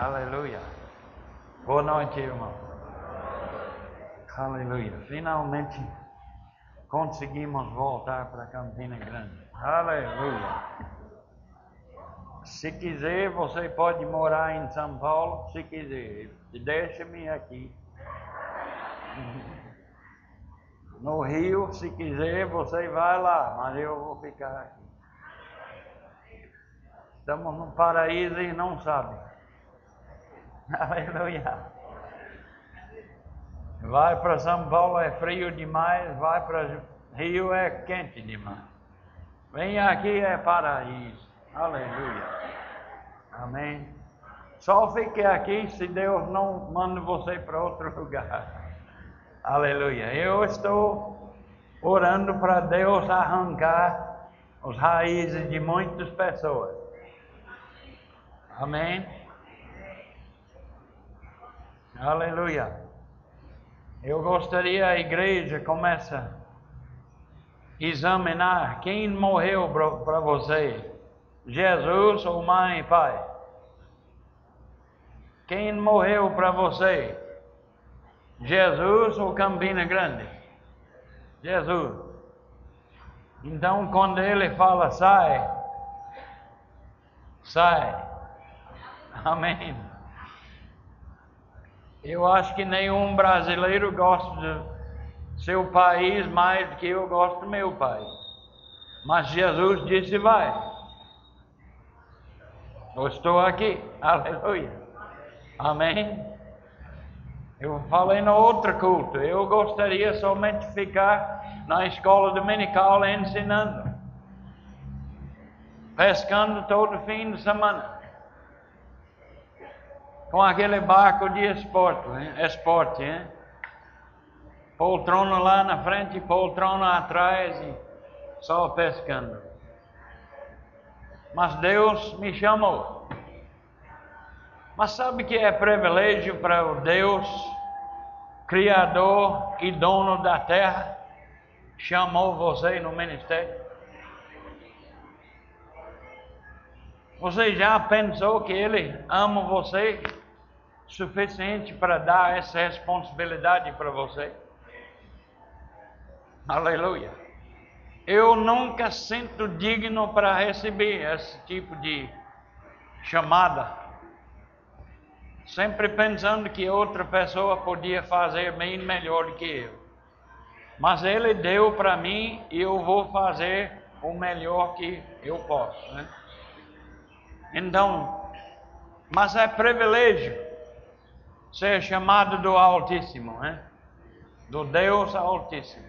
Aleluia. Boa noite, irmão. Aleluia. Finalmente conseguimos voltar para Campina Grande. Aleluia. Se quiser, você pode morar em São Paulo, se quiser. Deixe-me aqui. No Rio, se quiser, você vai lá, mas eu vou ficar aqui. Estamos no paraíso e não sabe. Aleluia. Vai para São Paulo é frio demais, vai para Rio é quente demais. Vem aqui é paraíso. Aleluia. Amém. Só fique aqui se Deus não manda você para outro lugar. Aleluia. Eu estou orando para Deus arrancar as raízes de muitas pessoas. Amém. Aleluia. Eu gostaria a igreja começa a examinar quem morreu para você, Jesus ou mãe e pai. Quem morreu para você, Jesus ou Campina Grande? Jesus. Então, quando ele fala sai, sai. Amém. Eu acho que nenhum brasileiro gosta do seu país mais do que eu gosto do meu país. Mas Jesus disse: vai. Eu estou aqui. Aleluia. Amém. Eu falei no outro culto. Eu gostaria somente de ficar na escola dominical ensinando, pescando todo fim de semana com aquele barco de esporte, hein? esporte, hein? poltrona lá na frente poltrona atrás e só pescando. Mas Deus me chamou. Mas sabe que é privilégio para o Deus, Criador e dono da terra, chamou você no ministério? Você já pensou que Ele ama você suficiente para dar essa responsabilidade para você? Aleluia. Eu nunca sinto digno para receber esse tipo de chamada. Sempre pensando que outra pessoa podia fazer bem melhor do que eu. Mas Ele deu para mim e eu vou fazer o melhor que eu posso. Né? Então, mas é privilégio ser chamado do Altíssimo, né? do Deus Altíssimo.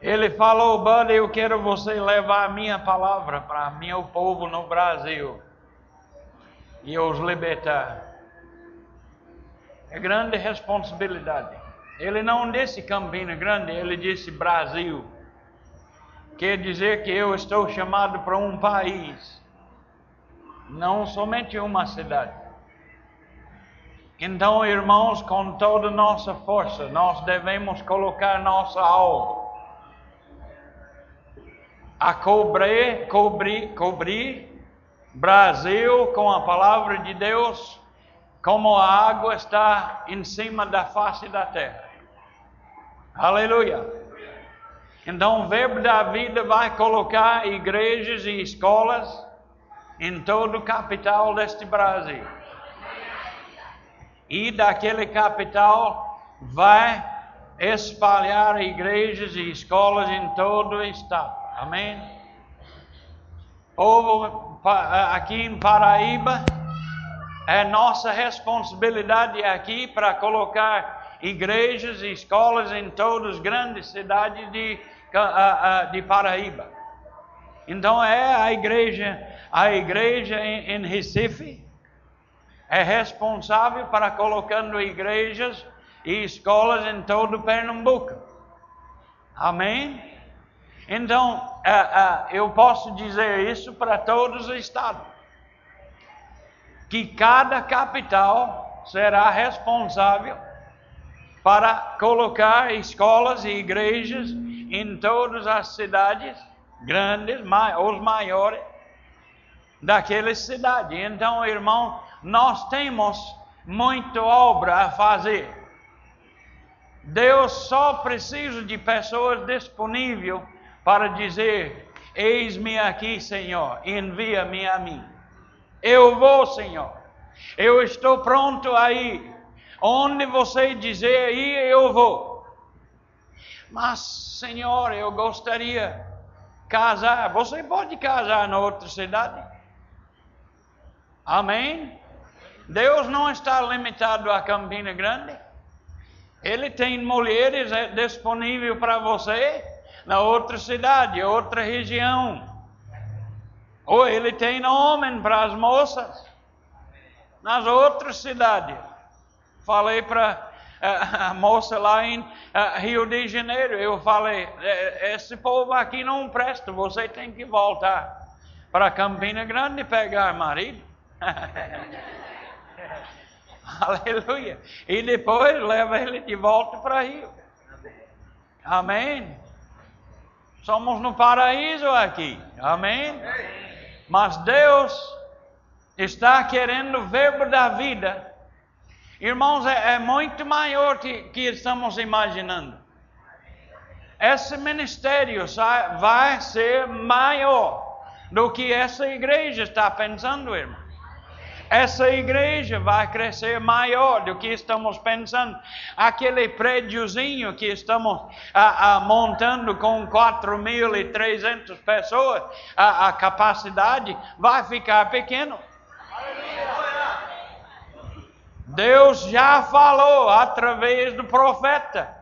Ele falou, Buddy, eu quero você levar a minha palavra para meu povo no Brasil e os libertar. É grande responsabilidade. Ele não disse Campina Grande, ele disse Brasil. Quer dizer que eu estou chamado para um país, não somente uma cidade. Então, irmãos, com toda nossa força, nós devemos colocar nossa alma a cobrir, cobrir, cobrir Brasil com a palavra de Deus, como a água está em cima da face da terra. Aleluia. Então, o verbo da vida vai colocar igrejas e escolas em todo o capital deste Brasil e daquele capital vai espalhar igrejas e escolas em todo o estado. Amém? Povo aqui em Paraíba, é nossa responsabilidade aqui para colocar igrejas e escolas em todas as grandes cidades de, de Paraíba. Então é a igreja, a igreja em, Recife, é responsável para colocando igrejas e escolas em todo Pernambuco. Amém? Então, é, é, eu posso dizer isso para todos os estados. Que cada capital será responsável para colocar escolas e igrejas em todas as cidades grandes, os maiores, daquela cidade. Então, irmão, nós temos muita obra a fazer. Deus só precisa de pessoas disponíveis para dizer: Eis-me aqui, Senhor, envia-me a mim. Eu vou, Senhor. Eu estou pronto aí. Onde você dizer aí, eu vou. Mas, Senhor, eu gostaria casar. Você pode casar na outra cidade? Amém? Deus não está limitado a Campina Grande. Ele tem mulheres é, disponíveis para você na outra cidade, outra região. Ou ele tem homem para as moças nas outras cidades. Falei para eh, a moça lá em eh, Rio de Janeiro, eu falei, eh, esse povo aqui não presta, você tem que voltar para Campina Grande pegar marido. Aleluia. E depois leva ele de volta para Rio. Amém. Somos no paraíso aqui. Amém. Mas Deus está querendo o verbo da vida. Irmãos, é, é muito maior que, que estamos imaginando. Esse ministério vai ser maior do que essa igreja está pensando, irmão essa igreja vai crescer maior do que estamos pensando. Aquele prédiozinho que estamos a, a, montando com 4.300 pessoas, a, a capacidade vai ficar pequeno. Deus já falou através do profeta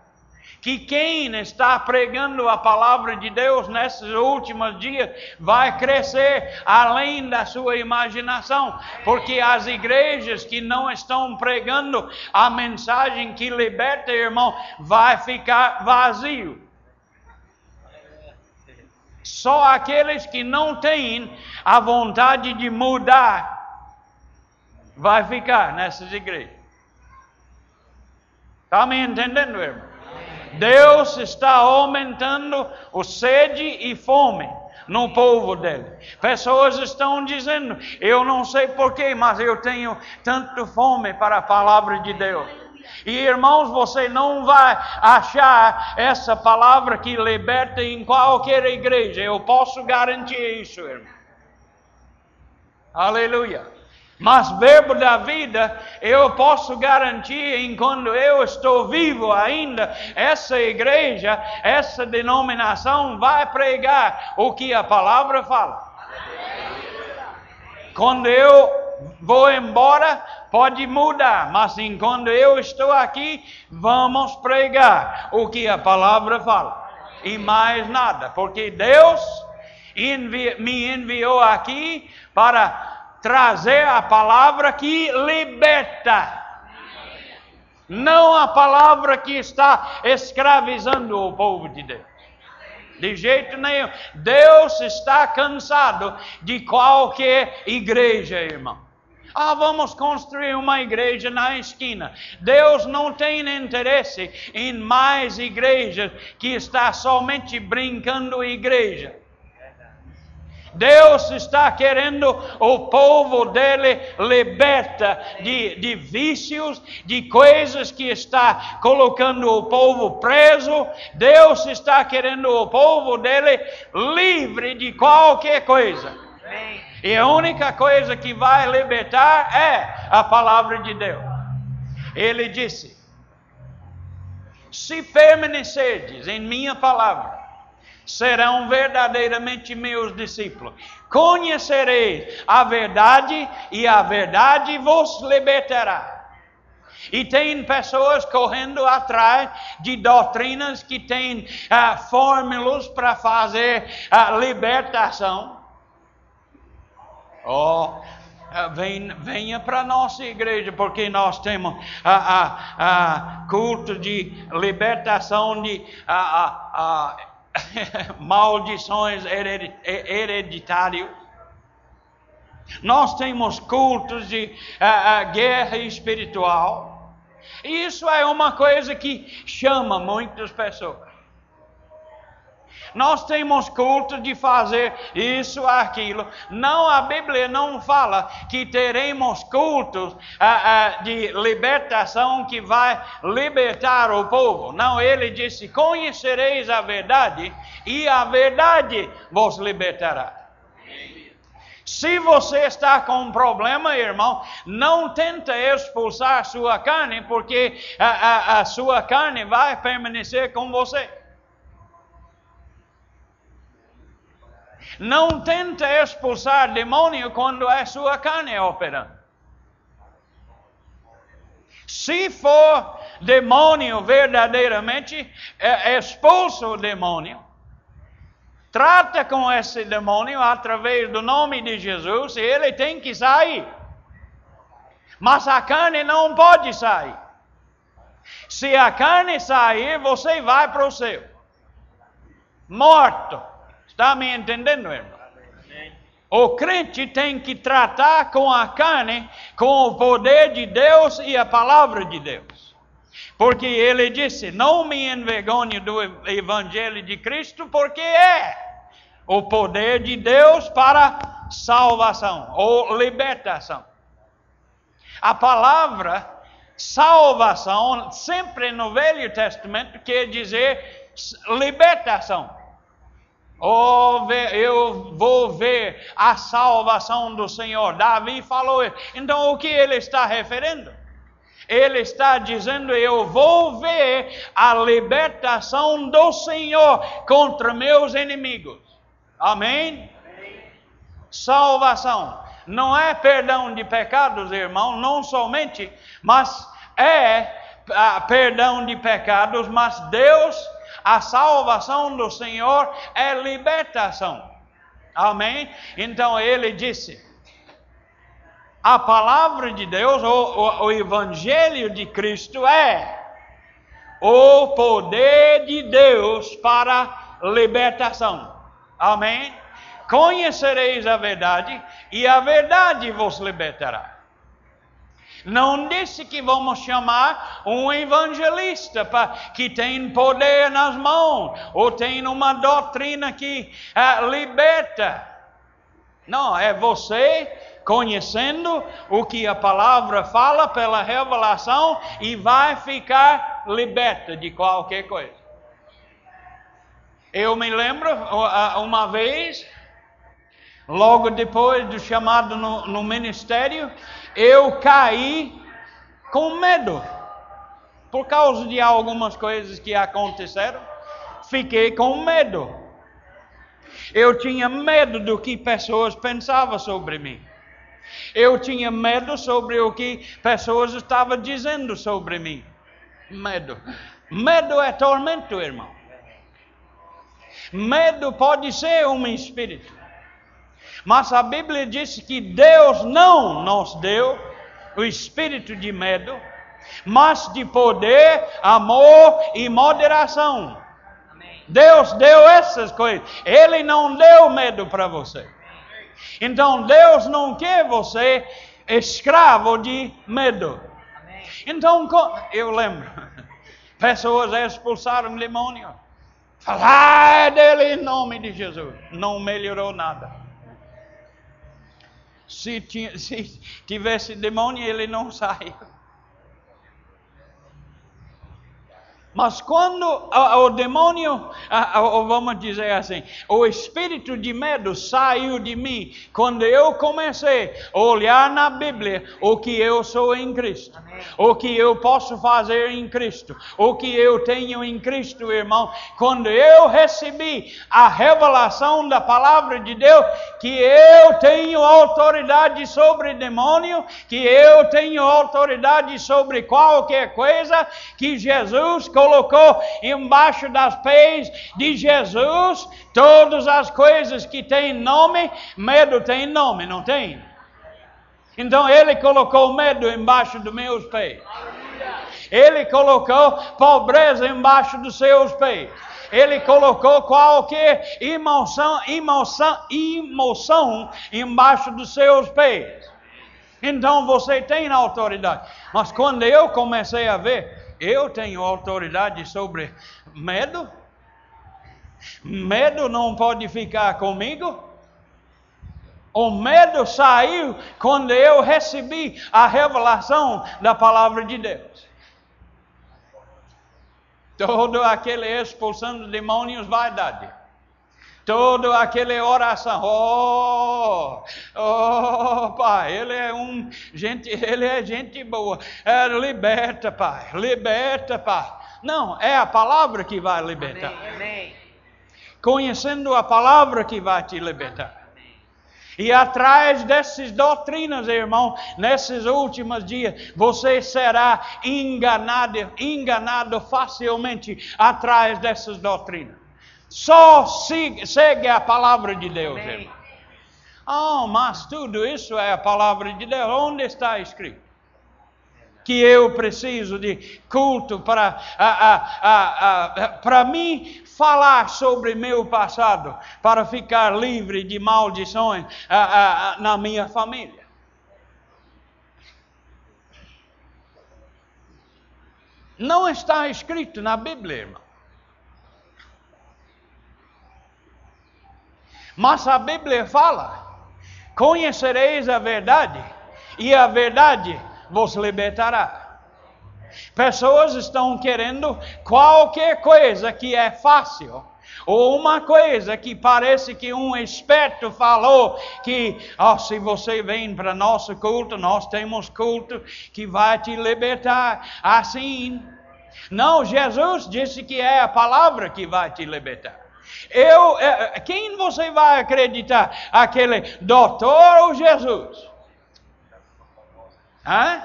que quem está pregando a palavra de Deus nesses últimos dias vai crescer além da sua imaginação, porque as igrejas que não estão pregando a mensagem que liberta, irmão, vai ficar vazio. Só aqueles que não têm a vontade de mudar vai ficar nessas igrejas. Está me entendendo, irmão? Deus está aumentando o sede e fome no povo dele. Pessoas estão dizendo: Eu não sei porquê, mas eu tenho tanto fome para a palavra de Deus. E irmãos, você não vai achar essa palavra que liberta em qualquer igreja. Eu posso garantir isso, irmão. Aleluia. Mas verbo da vida, eu posso garantir, enquanto eu estou vivo ainda, essa igreja, essa denominação vai pregar o que a palavra fala. Quando eu vou embora, pode mudar, mas enquanto eu estou aqui, vamos pregar o que a palavra fala. E mais nada, porque Deus envi me enviou aqui para trazer a palavra que liberta. Não a palavra que está escravizando o povo de Deus. De jeito nenhum. Deus está cansado de qualquer igreja, irmão. Ah, vamos construir uma igreja na esquina. Deus não tem interesse em mais igrejas que está somente brincando igreja. Deus está querendo o povo dele liberta de, de vícios, de coisas que está colocando o povo preso. Deus está querendo o povo dele livre de qualquer coisa. E a única coisa que vai libertar é a palavra de Deus. Ele disse: Se permanecerdes em minha palavra, serão verdadeiramente meus discípulos. Conhecereis a verdade e a verdade vos libertará. E tem pessoas correndo atrás de doutrinas que têm uh, fórmulas para fazer a uh, libertação. Oh, uh, venha para a nossa igreja, porque nós temos a, uh, culto de libertação de maldições hereditárias. Nós temos cultos de uh, uh, guerra espiritual. Isso é uma coisa que chama muitas pessoas. Nós temos culto de fazer isso, aquilo. Não, a Bíblia não fala que teremos cultos ah, ah, de libertação que vai libertar o povo. Não, ele disse: conhecereis a verdade e a verdade vos libertará. Se você está com um problema, irmão, não tenta expulsar sua carne, porque a, a, a sua carne vai permanecer com você. Não tenta expulsar demônio quando é sua carne operando. Se for demônio verdadeiramente, é, expulsa o demônio trata com esse demônio através do nome de Jesus e ele tem que sair. Mas a carne não pode sair. Se a carne sair, você vai para o céu. Morto. Está me entendendo, irmão? O crente tem que tratar com a carne com o poder de Deus e a palavra de Deus. Porque ele disse: Não me envergonhe do Evangelho de Cristo, porque é o poder de Deus para salvação ou libertação. A palavra salvação, sempre no Velho Testamento, quer dizer libertação. Oh, eu vou ver a salvação do Senhor. Davi falou isso. Então, o que ele está referindo? Ele está dizendo: Eu vou ver a libertação do Senhor contra meus inimigos. Amém? Salvação. Não é perdão de pecados, irmão, não somente, mas é ah, perdão de pecados, mas Deus, a salvação do Senhor é libertação. Amém? Então ele disse: a palavra de Deus, o, o, o Evangelho de Cristo é o poder de Deus para libertação. Amém? Conhecereis a verdade e a verdade vos libertará. Não disse que vamos chamar um evangelista pra, que tem poder nas mãos ou tem uma doutrina que uh, liberta. Não, é você conhecendo o que a palavra fala pela revelação e vai ficar liberta de qualquer coisa. Eu me lembro uma vez, logo depois do chamado no, no ministério, eu caí com medo por causa de algumas coisas que aconteceram. Fiquei com medo. Eu tinha medo do que pessoas pensavam sobre mim. Eu tinha medo sobre o que pessoas estavam dizendo sobre mim. Medo. Medo é tormento, irmão. Medo pode ser um espírito. Mas a Bíblia diz que Deus não nos deu o espírito de medo, mas de poder, amor e moderação. Deus deu essas coisas. Ele não deu medo para você. Então Deus não quer você escravo de medo. Então, eu lembro, pessoas expulsaram demônio. Falar dele em nome de Jesus. Não melhorou nada. Se, tinha, se tivesse demônio, ele não saiu. Mas quando o, demônio, ou vamos dizer assim, o espírito de medo saiu de mim, quando eu comecei a olhar na Bíblia o que eu sou em Cristo, Amém. o que eu posso fazer em Cristo, o que eu tenho em Cristo, irmão, quando eu recebi a revelação da palavra de Deus, que eu tenho autoridade sobre demônio, que eu tenho autoridade sobre qualquer coisa, que Jesus colocou embaixo das pés de Jesus todas as coisas que têm nome, medo tem nome, não tem? Então ele colocou medo embaixo dos meus pés. Ele colocou pobreza embaixo dos seus pés. Ele colocou qualquer emoção, emoção, emoção embaixo dos seus pés. Então você tem autoridade. Mas quando eu comecei a ver eu tenho autoridade sobre medo? Medo não pode ficar comigo. O medo saiu quando eu recebi a revelação da palavra de Deus. Todo aquele expulsando demônios vaidade. Todo aquele oração, oh, oh, pai, ele é um gente, ele é gente boa, é, liberta, pai, liberta, pai. Não, é a palavra que vai libertar. Amém, amém. Conhecendo a palavra que vai te libertar. E atrás dessas doutrinas, irmão, nesses últimos dias, você será enganado, enganado facilmente atrás dessas doutrinas. Só segue a palavra de Deus, Amém. irmão. Oh, mas tudo isso é a palavra de Deus. Onde está escrito? que eu preciso de culto para, para mim falar sobre meu passado, para ficar livre de maldições na minha família. Não está escrito na Bíblia, irmão. Mas a Bíblia fala: conhecereis a verdade, e a verdade vos libertará. Pessoas estão querendo qualquer coisa que é fácil. Ou uma coisa que parece que um esperto falou que oh, se você vem para nosso culto, nós temos culto que vai te libertar. Assim, não, Jesus disse que é a palavra que vai te libertar. Eu, eh, quem você vai acreditar? Aquele doutor ou Jesus? Hã?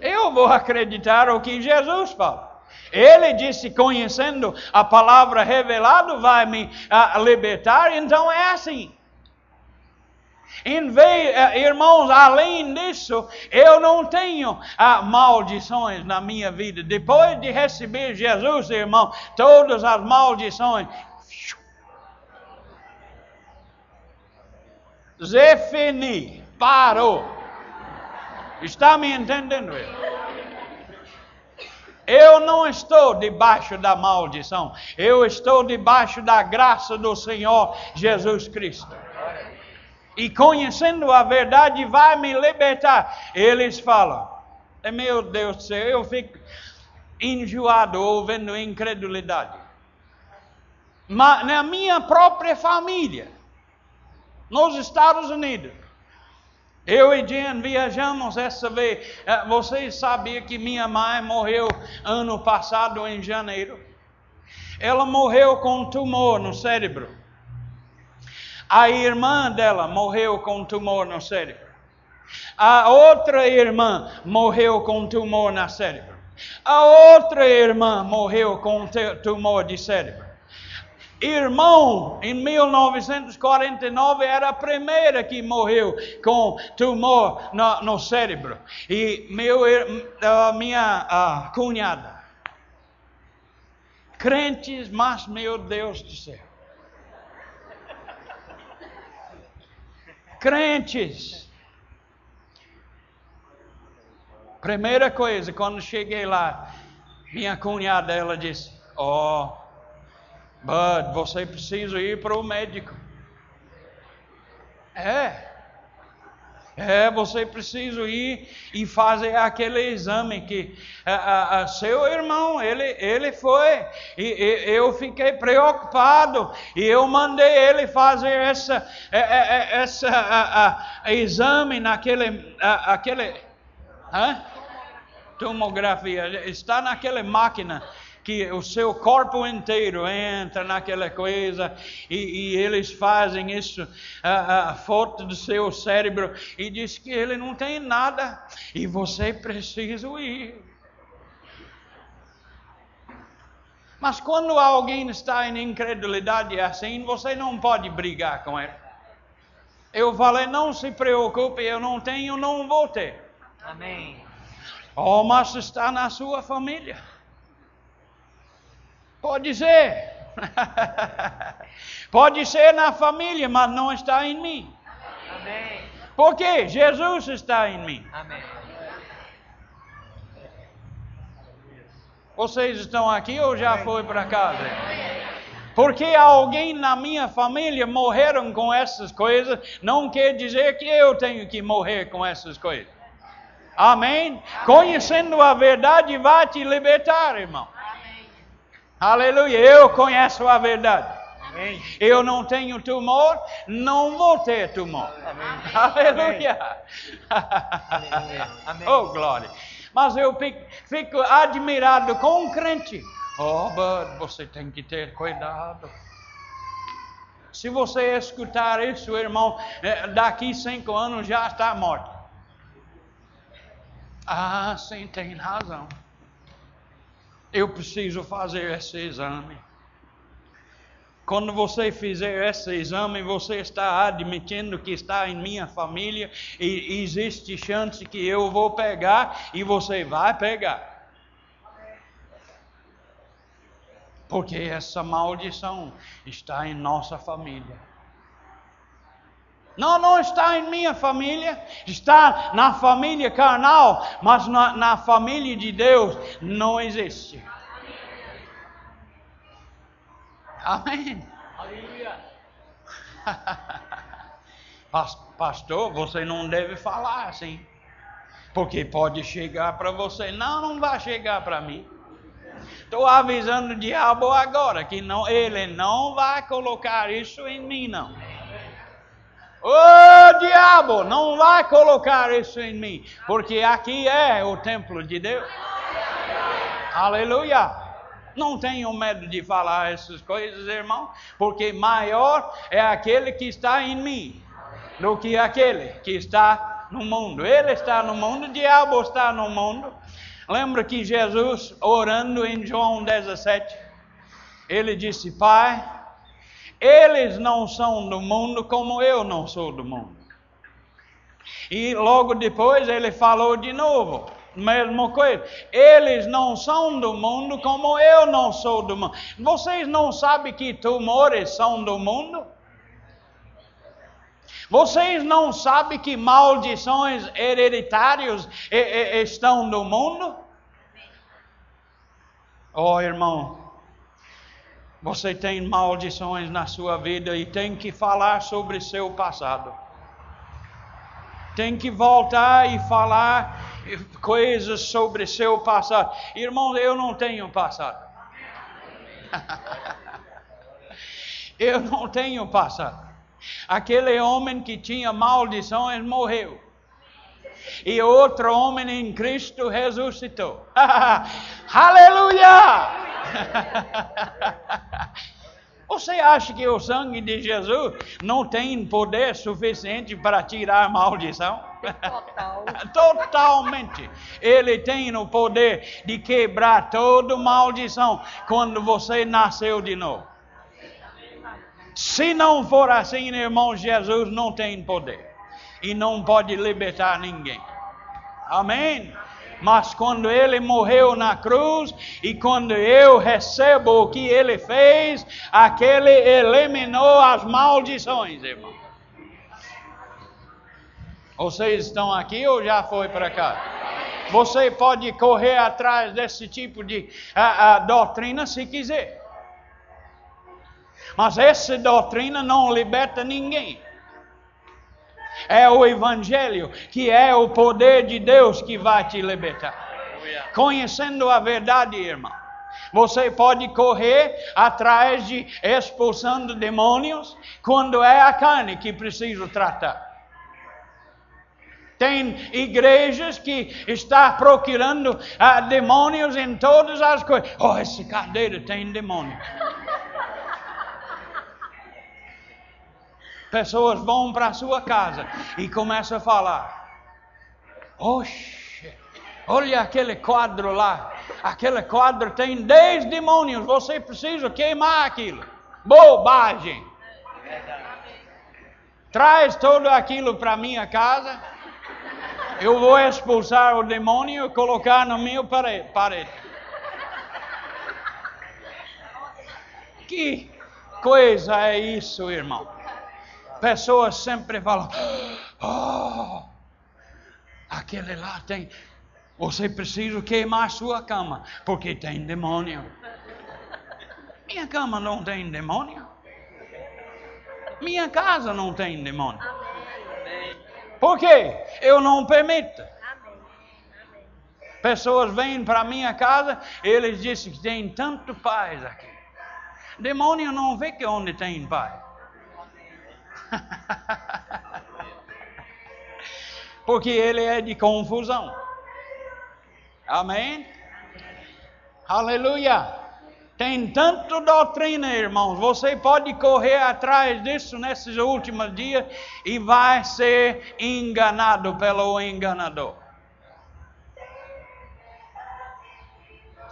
Eu vou acreditar o que Jesus fala. Ele disse: conhecendo a palavra revelada, vai me uh, libertar, então é assim. Em vez, uh, irmãos, além disso, eu não tenho uh, maldições na minha vida. Depois de receber Jesus, irmão, todas as maldições. Zefini, parou. Está me entendendo? Eu não estou debaixo da maldição, eu estou debaixo da graça do Senhor Jesus Cristo. E conhecendo a verdade vai me libertar. Eles falam, é meu Deus do céu, eu fico enjoado ouvindo incredulidade. Mas na minha própria família, nos Estados Unidos, eu e Jen viajamos essa vez. Eh, vocês sabiam que minha mãe morreu ano passado, em janeiro? Ela morreu com um tumor no cérebro. A irmã dela morreu com um tumor no cérebro. A outra irmã morreu com um tumor no cérebro. A outra irmã morreu com um tumor de cérebro irmão, em 1949, era a primeira que morreu com tumor no, no cérebro. E meu, a minha a cunhada. Crentes, mas meu Deus do céu. Crentes. Primeira coisa, quando cheguei lá, minha cunhada, ela disse: Oh, Bud, você precisa ir para o médico. É. É, você precisa ir e fazer aquele exame que a, a, a seu irmão, ele, ele foi, e, e, eu fiquei preocupado, e eu mandei ele fazer essa, é, é, é, essa a, exame naquele, aquele, hã? tomografia, está naquela máquina que o seu corpo inteiro entra naquela coisa e, e eles fazem isso, a, a, foto do seu cérebro e diz que ele não tem nada e você precisa ir. Mas quando alguém está em incredulidade assim, você não pode brigar com ele. Eu falei, não se preocupe, eu não tenho, não vou ter. Amém. Oh, mas está na sua família. Pode ser. Pode ser na família, mas não está em mim. Amém. Por quê? Jesus está em mim. Amém. Vocês estão aqui ou já foi para casa? Porque alguém na minha família morreram com essas coisas, não quer dizer que eu tenho que morrer com essas coisas. Amém? Amém. Conhecendo a verdade vai te libertar, irmão. Aleluia. Eu conheço a verdade. Amém. Eu não tenho tumor, não vou ter tumor. Amém. Aleluia. Amém. oh, glória. Mas eu fico, admirado com um crente. Oh, but você tem que ter cuidado. Se você escutar isso, irmão, eh, daqui cinco anos já está morto. Ah, sim, tem razão. Eu preciso fazer esse exame. Quando você fizer esse exame, você está admitindo que está em minha família e existe chance que eu vou pegar e você vai pegar. Porque essa maldição está em nossa família. Não, não está em minha família, está na família carnal, mas na, na família de Deus não existe. Amém. Aleluia. Pastor, você não deve falar assim. Porque pode chegar para você. Não, não vai chegar para mim. Estou avisando o diabo agora que não, ele não vai colocar isso em mim, não. Ô oh, diabo, não vai colocar isso em mim, porque aqui é o templo de Deus. Aleluia. Não tenho medo de falar essas coisas, irmão, porque maior é aquele que está em mim do que aquele que está no mundo. Ele está no mundo, o diabo está no mundo. Lembra que Jesus, orando em João 17, ele disse: Pai, eles não são do mundo como eu não sou do mundo. E logo depois ele falou de novo, mesma coisa. Eles não são do mundo como eu não sou do mundo. Vocês não sabem que tumores são do mundo? Vocês não sabem que maldições hereditárias estão no mundo? Oh, irmão, você tem maldições na sua vida e tem que falar sobre seu passado. Tem que voltar e falar coisas sobre seu passado. Irmão, eu não tenho passado. eu não tenho passado. Aquele homem que tinha maldições morreu. E outro homem em Cristo ressuscitou. Aleluia! Você acha que o sangue de Jesus não tem poder suficiente para tirar a maldição? Total. Totalmente. Ele tem o poder de quebrar toda maldição quando você nasceu de novo. Se não for assim, irmão, Jesus não tem poder e não pode libertar ninguém. Amém? Mas quando ele morreu na cruz e quando eu recebo o que ele fez, aquele eliminou as maldições, irmão. Vocês estão aqui ou já foi para cá? Você pode correr atrás desse tipo de a, a, doutrina se quiser. Mas essa doutrina não liberta ninguém. É o Evangelho, que é o poder de Deus que vai te libertar. Conhecendo a verdade, irmão. Você pode correr atrás de expulsando demônios quando é a carne que precisa tratar. Tem igrejas que está procurando uh, demônios em todas as coisas. Oh, essa cadeira tem demônio. pessoas vão para a sua casa e começam a falar: Oxe, olha aquele quadro lá. Aquele quadro tem dez demônios. Você precisa queimar aquilo. Bobagem. Traz tudo aquilo para minha casa. Eu vou expulsar o demônio e colocar no meu parede. Que coisa é isso, irmão? Pessoas sempre falam: oh, aquele lá tem. Você precisa queimar sua cama, porque tem demônio. Minha cama não tem demônio. Minha casa não tem demônio. Por quê? Eu não permito. Pessoas vêm para minha casa, eles dizem que tem tanto paz aqui. Demônio não vê que onde tem paz. Porque ele é de confusão. Amém? Aleluia. Tem tanto doutrina, irmãos. Você pode correr atrás disso nesses últimos dias e vai ser enganado pelo enganador.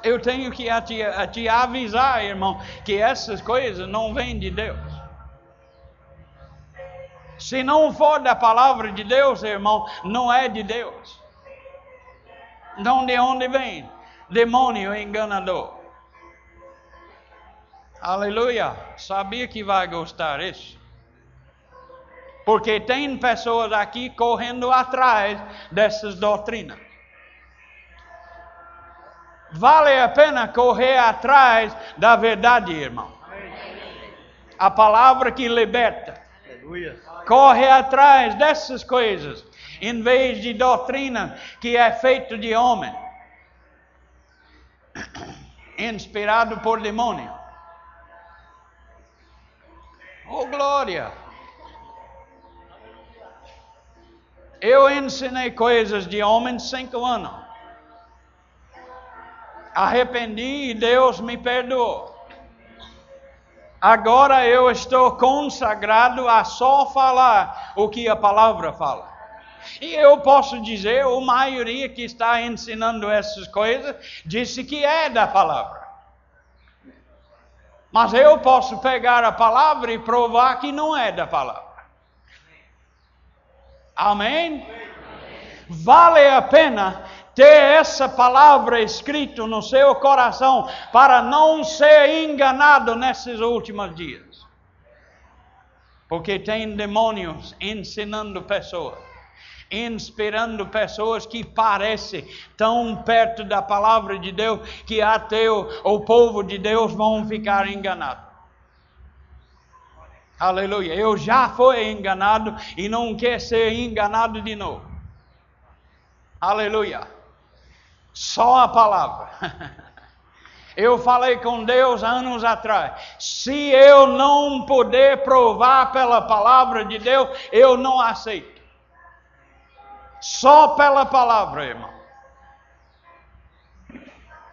Eu tenho que te, te avisar, irmão, que essas coisas não vêm de Deus. Se não for da palavra de Deus, irmão, não é de Deus. Então, de onde vem? Demônio enganador. Aleluia. Sabia que vai gostar disso? Porque tem pessoas aqui correndo atrás dessas doutrinas. Vale a pena correr atrás da verdade, irmão. A palavra que liberta. Corre atrás dessas coisas, em vez de doutrina que é feito de homem, inspirado por demônio. Oh, glória! Eu ensinei coisas de homens cinco anos. Arrependi e Deus me perdoou. Agora eu estou consagrado a só falar o que a palavra fala. E eu posso dizer, a maioria que está ensinando essas coisas disse que é da palavra. Mas eu posso pegar a palavra e provar que não é da palavra. Amém? Vale a pena ter essa palavra escrita no seu coração para não ser enganado nesses últimos dias. Porque tem demônios ensinando pessoas inspirando pessoas que parecem tão perto da palavra de Deus que até o, o povo de Deus vão ficar enganados. Aleluia. Eu já fui enganado e não quero ser enganado de novo. Aleluia. Só a palavra. Eu falei com Deus anos atrás. Se eu não puder provar pela palavra de Deus, eu não aceito. Só pela palavra, irmão.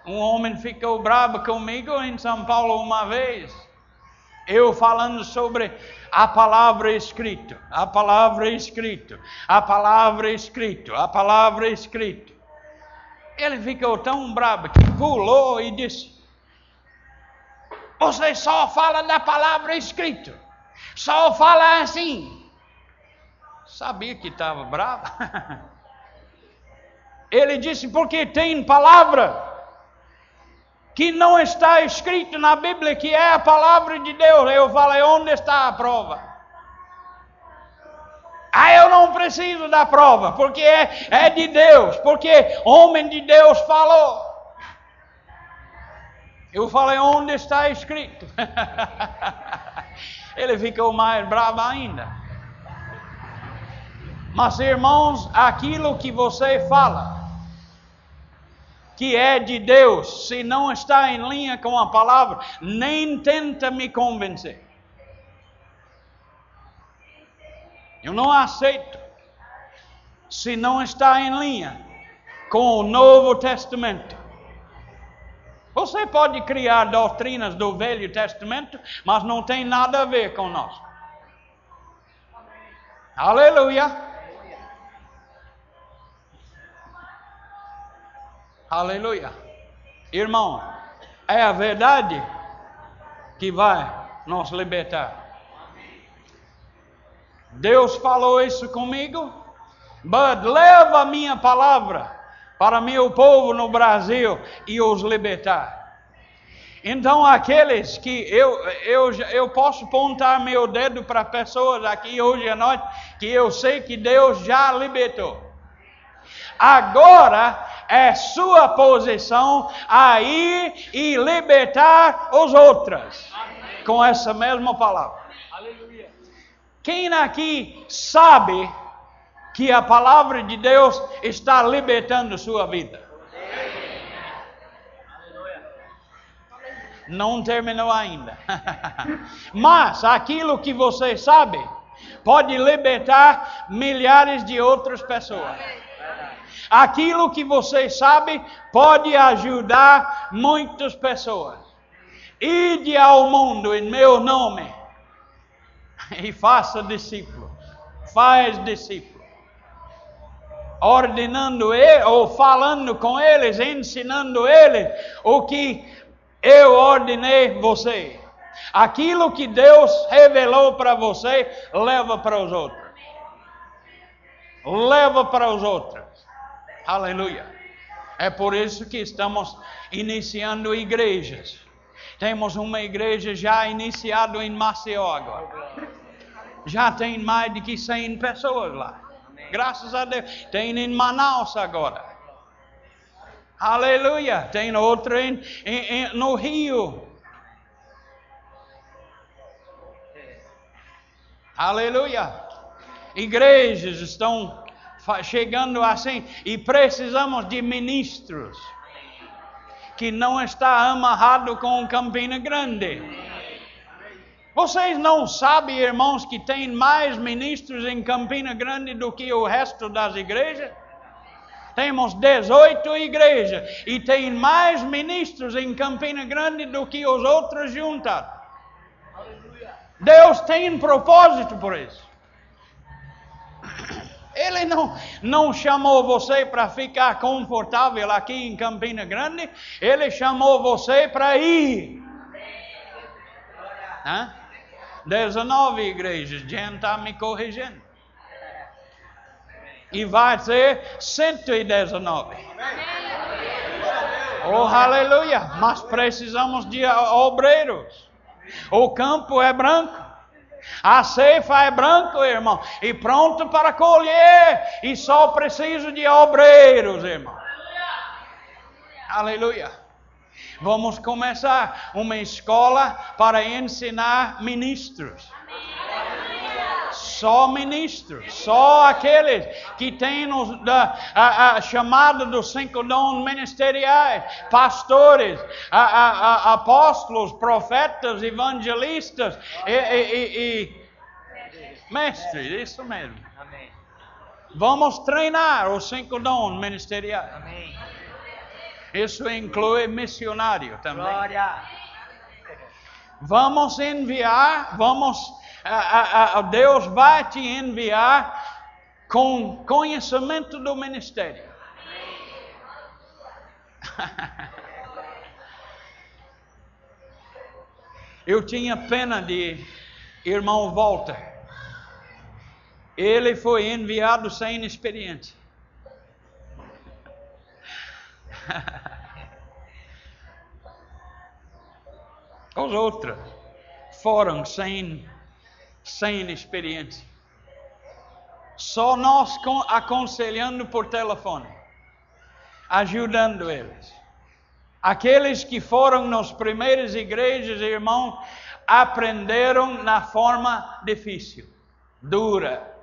Um homem ficou bravo comigo em São Paulo uma vez. Eu falando sobre a palavra escrita, a palavra escrita, a palavra escrita, a palavra escrita. Ele ficou tão bravo que pulou e disse: Você só fala da palavra escrita, só fala assim. Sabia que estava bravo. Ele disse: porque tem palavra que não está escrito na Bíblia, que é a palavra de Deus. Eu falei: onde está a prova? Ah, eu não preciso da prova, porque é, é de Deus, porque homem de Deus falou. Eu falei: onde está escrito? Ele ficou mais bravo ainda. Mas, irmãos, aquilo que você fala, que é de Deus, se não está em linha com a palavra, nem tenta me convencer. Eu não aceito. Se não está em linha com o Novo Testamento. Você pode criar doutrinas do Velho Testamento, mas não tem nada a ver com nós. Aleluia. Aleluia. Irmão, é a verdade que vai nos libertar. Deus falou isso comigo, but leva a minha palavra para meu povo no Brasil e os libertar. Então, aqueles que eu, eu, eu posso apontar meu dedo para pessoas aqui hoje à noite que eu sei que Deus já libertou. Agora é sua posição a ir e libertar os outros. Com essa mesma palavra. Quem aqui sabe que a palavra de Deus está libertando sua vida? Não terminou ainda. Mas aquilo que você sabe pode libertar milhares de outras pessoas. Aquilo que você sabe pode ajudar muitas pessoas. Ide ao mundo em meu nome e faça discípulos. Faz discípulos. Ordenando ele, ou falando com eles, ensinando eles o que eu ordenei você. Aquilo que Deus revelou para você, leva para os outros. Leva para os outros. Aleluia. É por isso que estamos iniciando igrejas. Temos uma igreja já iniciada em Maceió agora. Já tem mais de que 100 pessoas lá. Graças a Deus. Tem em Manaus agora. Aleluia. Tem outra em, em, em, no Rio. Aleluia. Igrejas estão chegando assim e precisamos de ministros que não está amarrado com Campina Grande. Vocês não sabem, irmãos, que tem mais ministros em Campina Grande do que o resto das igrejas? Temos 18 igrejas e tem mais ministros em Campina Grande do que os outros juntos. Deus tem propósito por isso. Ele não, não chamou você para ficar confortável aqui em Campina Grande, ele chamou você para ir. Hã? 19 igrejas, Jen está me corrigindo. E vai ser 119. Oh, aleluia! Mas precisamos de obreiros. O campo é branco. A ceifa é branco, irmão, e pronto para colher, e só preciso de obreiros, irmão. Aleluia. Vamos começar uma escola para ensinar ministros. Só ministros, só aqueles que têm a, a, chamada dos cinco dons ministeriais, pastores, a, apóstolos, profetas, evangelistas e, e, e mestres, isso mesmo. Vamos treinar os cinco dons ministeriais. Amém. Isso inclui missionário também. Glória. Vamos enviar, vamos, a, a, Deus vai te enviar com conhecimento do ministério. Eu tinha pena de irmão Walter. Ele foi enviado sem experiência. Os outros foram sem, sem experiência. Só nós aconselhando por telefone, ajudando eles. Aqueles que foram nas primeiras igrejas, irmão, aprenderam na forma difícil, dura,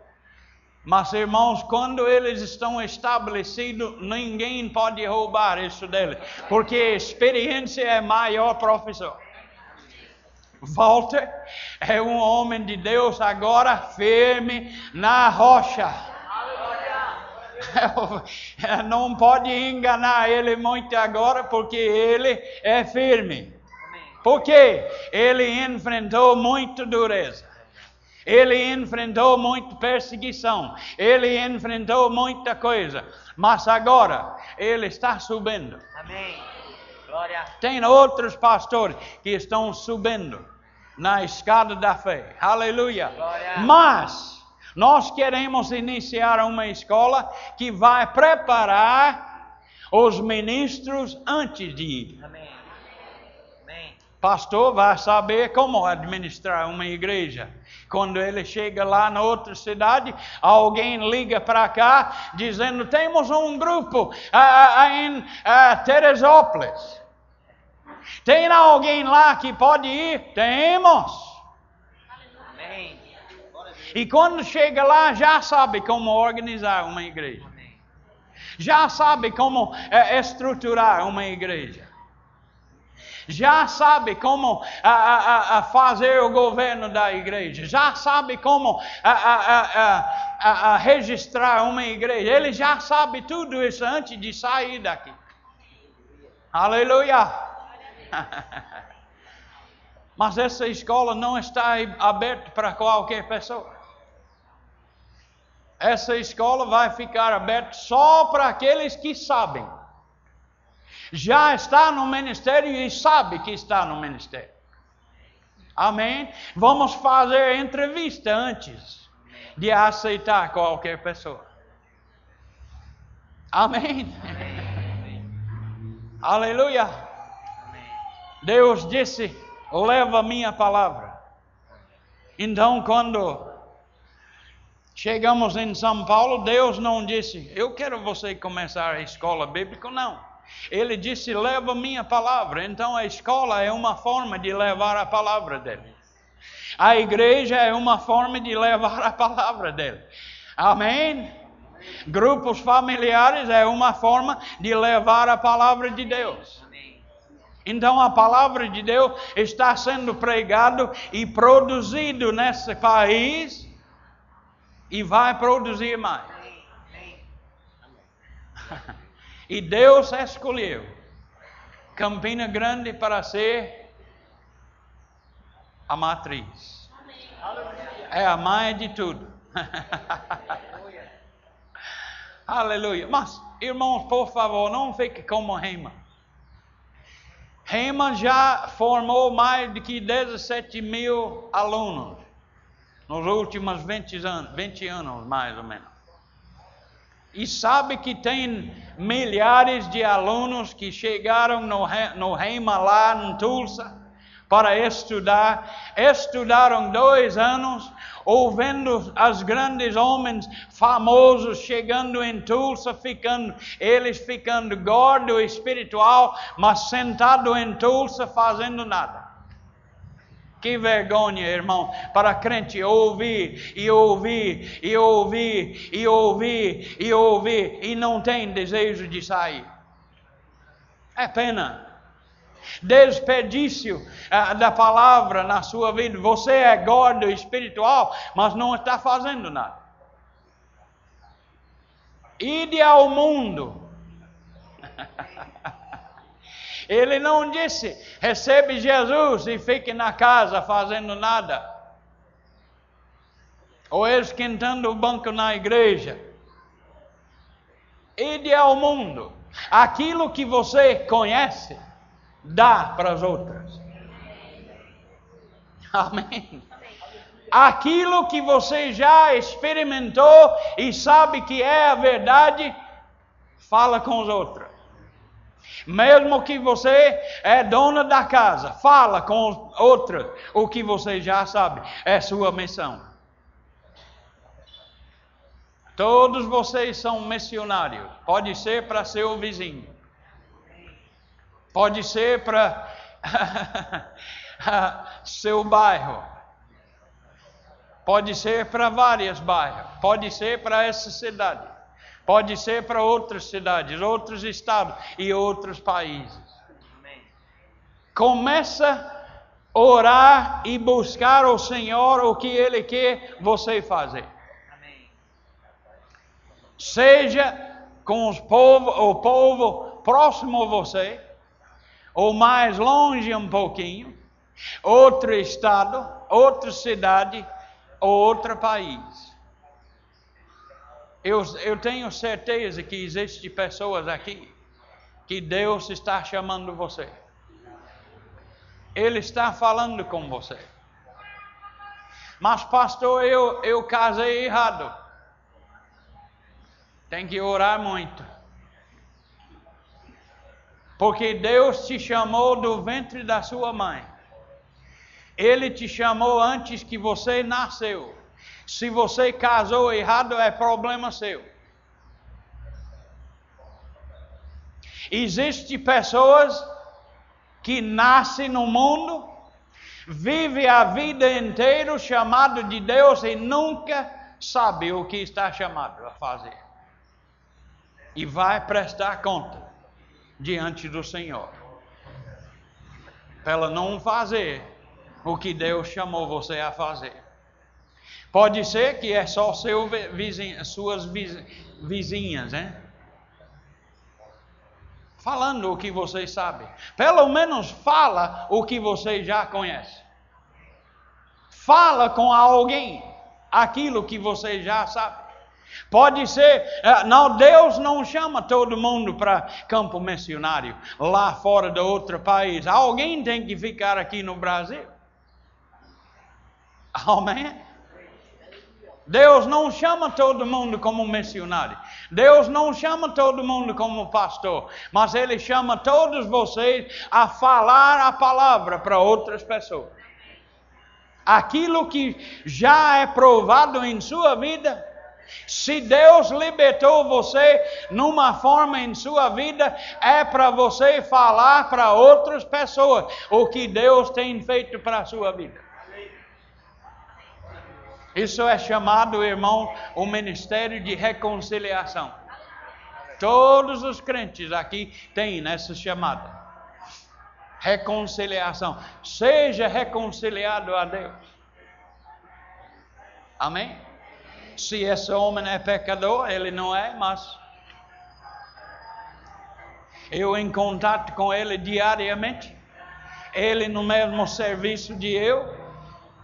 mas, irmãos, quando eles estão estabelecidos, ninguém pode roubar isso deles, porque a experiência é maior professor. Walter é um homem de Deus agora firme na rocha. Não pode enganar ele muito agora, porque ele é firme. Porque ele enfrentou muita dureza. Ele enfrentou muita perseguição, ele enfrentou muita coisa, mas agora ele está subindo. Amém. Glória. Tem outros pastores que estão subindo na escada da fé. Aleluia. Glória. Mas nós queremos iniciar uma escola que vai preparar os ministros antes de ir. Amém pastor vai saber como administrar uma igreja. Quando ele chega lá na outra cidade, alguém liga para cá dizendo: temos um grupo uh, em Teresópolis. Tem alguém lá que pode ir? Temos. Amém. E quando chega lá, já sabe como organizar uma igreja. Já sabe como é, estruturar uma igreja. Já sabe como a, a, a fazer o governo da igreja. Já sabe como a, registrar uma igreja. Ele já sabe tudo isso antes de sair daqui. Aleluia. Mas essa escola não está aberta para qualquer pessoa. Essa escola vai ficar aberta só para aqueles que sabem. Já está no ministério e sabe que está no ministério. Amém? Vamos fazer entrevista antes de aceitar qualquer pessoa. Amém? Amém. Aleluia. Deus disse: leva minha palavra. Então, quando chegamos em São Paulo, Deus não disse: eu quero você começar a escola bíblica, não. Ele disse: leva minha palavra. Então, a escola é uma forma de levar a palavra dele. A igreja é uma forma de levar a palavra dele. Amém? Grupos familiares é uma forma de levar a palavra de Deus. Então a palavra de Deus está sendo pregado e produzido nesse país e vai produzir mais. E Deus escolheu Campina Grande para ser a matriz. É a mãe de tudo. Aleluia. Mas, irmãos, por favor, não fique como Rema. Rema já formou mais de que 17 mil alunos nos últimos 20 anos, 20 anos mais ou menos. E sabe que tem milhares de alunos que chegaram no, no lá em Tulsa para estudar. Estudaram dois anos, ouvindo os grandes homens famosos chegando em Tulsa, ficando, eles ficando gordo espiritual, mas sentado em Tulsa fazendo nada. Que vergonha, irmão, para crente ouvir e ouvir e ouvir e ouvir e ouvir e não tem desejo de sair. É pena desperdício uh, da palavra na sua vida. Você é gordo espiritual, mas não está fazendo nada. Ide ao mundo. Ele não disse, recebe Jesus e fique na casa fazendo nada. Ou esquentando o banco na igreja. Ide ao mundo. Aquilo que você conhece, dá para as outras. Amém. Aquilo que você já experimentou e sabe que é a verdade, fala com os outros. Mesmo que você é dona da casa, fala com os outros o que você já sabe, é sua missão. Todos vocês são missionários, pode ser para seu vizinho. Pode ser para seu bairro. Pode ser para várias bairros. Pode ser para essa cidade. Pode ser para outras cidades, outros estados e outros países. Começa a orar e buscar o Senhor o que Ele quer você fazer. Seja com os povo, o povo próximo a você, ou mais longe um pouquinho, outro estado, outra cidade, ou outro país. Eu, eu tenho certeza que existem pessoas aqui que Deus está chamando você. Ele está falando com você. Mas, pastor, eu, eu casei errado. Tem que orar muito. Porque Deus te chamou do ventre da sua mãe. Ele te chamou antes que você nasceu. Se você casou errado, é problema seu. Existem pessoas que nascem no mundo, vivem a vida inteira chamado de Deus e nunca sabe o que está chamado a fazer. E vai prestar conta diante do Senhor. Para não fazer o que Deus chamou você a fazer. Pode ser que é só seu vizinho, suas vizinhas, né? Falando o que você sabe. Pelo menos fala o que você já conhece. Fala com alguém aquilo que você já sabe. Pode ser, é, não, Deus não chama todo mundo para campo missionário lá fora de outro país. Alguém tem que ficar aqui no Brasil. Amém? Deus não chama todo mundo como missionário. Deus não chama todo mundo como pastor. Mas Ele chama todos vocês a falar a palavra para outras pessoas. Aquilo que já é provado em sua vida. Se Deus libertou você numa forma em sua vida, é para você falar para outras pessoas o que Deus tem feito para a sua vida. Isso é chamado, irmão, o ministério de reconciliação. Todos os crentes aqui têm essa chamada. Reconciliação. Seja reconciliado a Deus. Amém? Se esse homem é pecador, ele não é, mas eu em contato com ele diariamente, ele no mesmo serviço de eu,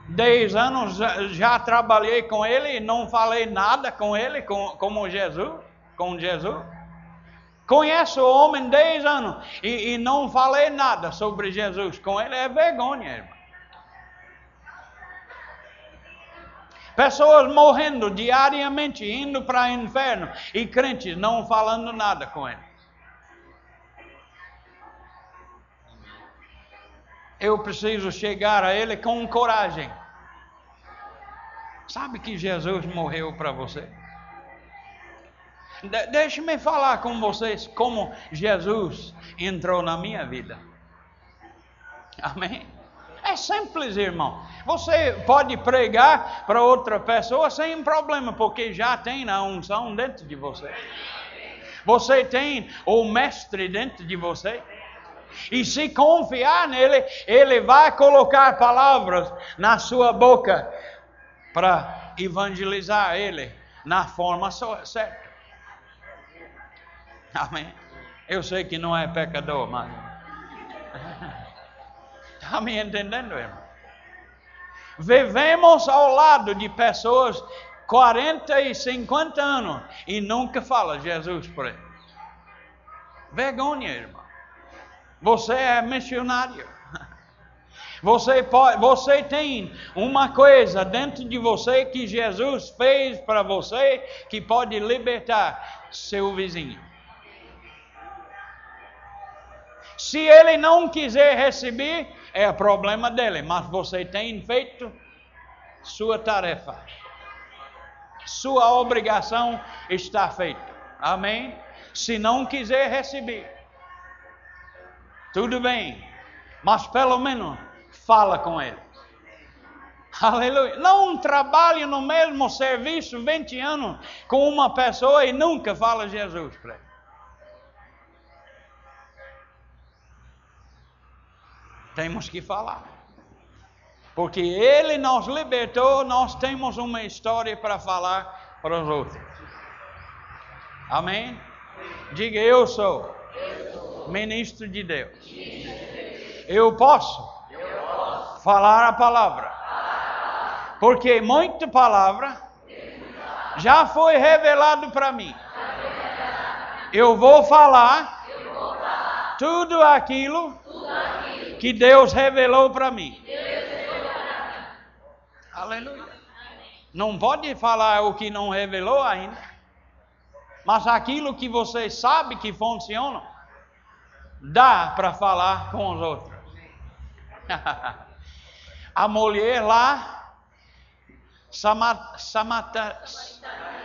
dez anos já trabalhei com ele e não falei nada com ele, com, como Jesus, com Jesus. Conheço o homem dez anos e, e não falei nada sobre Jesus com ele, é vergonha, Pessoas morrendo diariamente, indo para o inferno, e crentes não falando nada com ele. Eu preciso chegar a ele com coragem. Sabe que Jesus morreu para você? De Deixe-me falar com vocês como Jesus entrou na minha vida. Amém? É simples, irmão. Você pode pregar para outra pessoa sem problema, porque já tem a unção dentro de você. Você tem o mestre dentro de você. E se confiar nele, ele vai colocar palavras na sua boca para evangelizar ele na forma certa. Amém? Eu sei que não é pecador, mas. Está me entendendo, irmão? Vivemos ao lado de pessoas 40 e 50 anos e nunca fala Jesus por ele. Vergonha, irmão. Você é missionário. Você, pode, você tem uma coisa dentro de você que Jesus fez para você que pode libertar seu vizinho. Se ele não quiser receber, é problema dele, mas você tem feito sua tarefa. Sua obrigação está feita. Amém? Se não quiser receber, tudo bem, mas pelo menos fala com ele. Aleluia. Não trabalhe no mesmo serviço 20 anos com uma pessoa e nunca fala Jesus para ele. Temos que falar. Porque ele nos libertou, nós temos uma história para falar para os outros. Amém? Diga, eu sou, ministro de Deus. Eu posso falar a palavra. Porque muita palavra já foi revelado para mim. Eu vou falar tudo aquilo que Deus revelou para mim. Aleluia. Não pode falar o que não revelou ainda. Mas aquilo que você sabe que funciona, dá para falar com os outros. a mulher lá, Samata, Samata,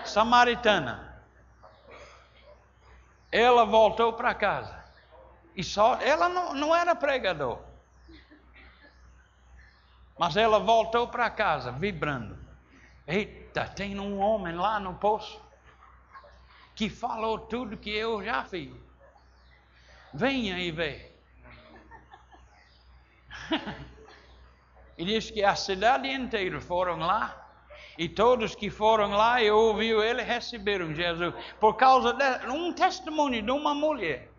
samaritana, ela voltou para casa. E só, ela não, não era pregador. Mas ela voltou para casa vibrando. Eita, tem um homem lá no poço que falou tudo que eu já fiz. Venha e vê. e diz que a cidade inteira foram lá. E todos que foram lá e ouviram ele receberam Jesus. Por causa de um testemunho de uma mulher.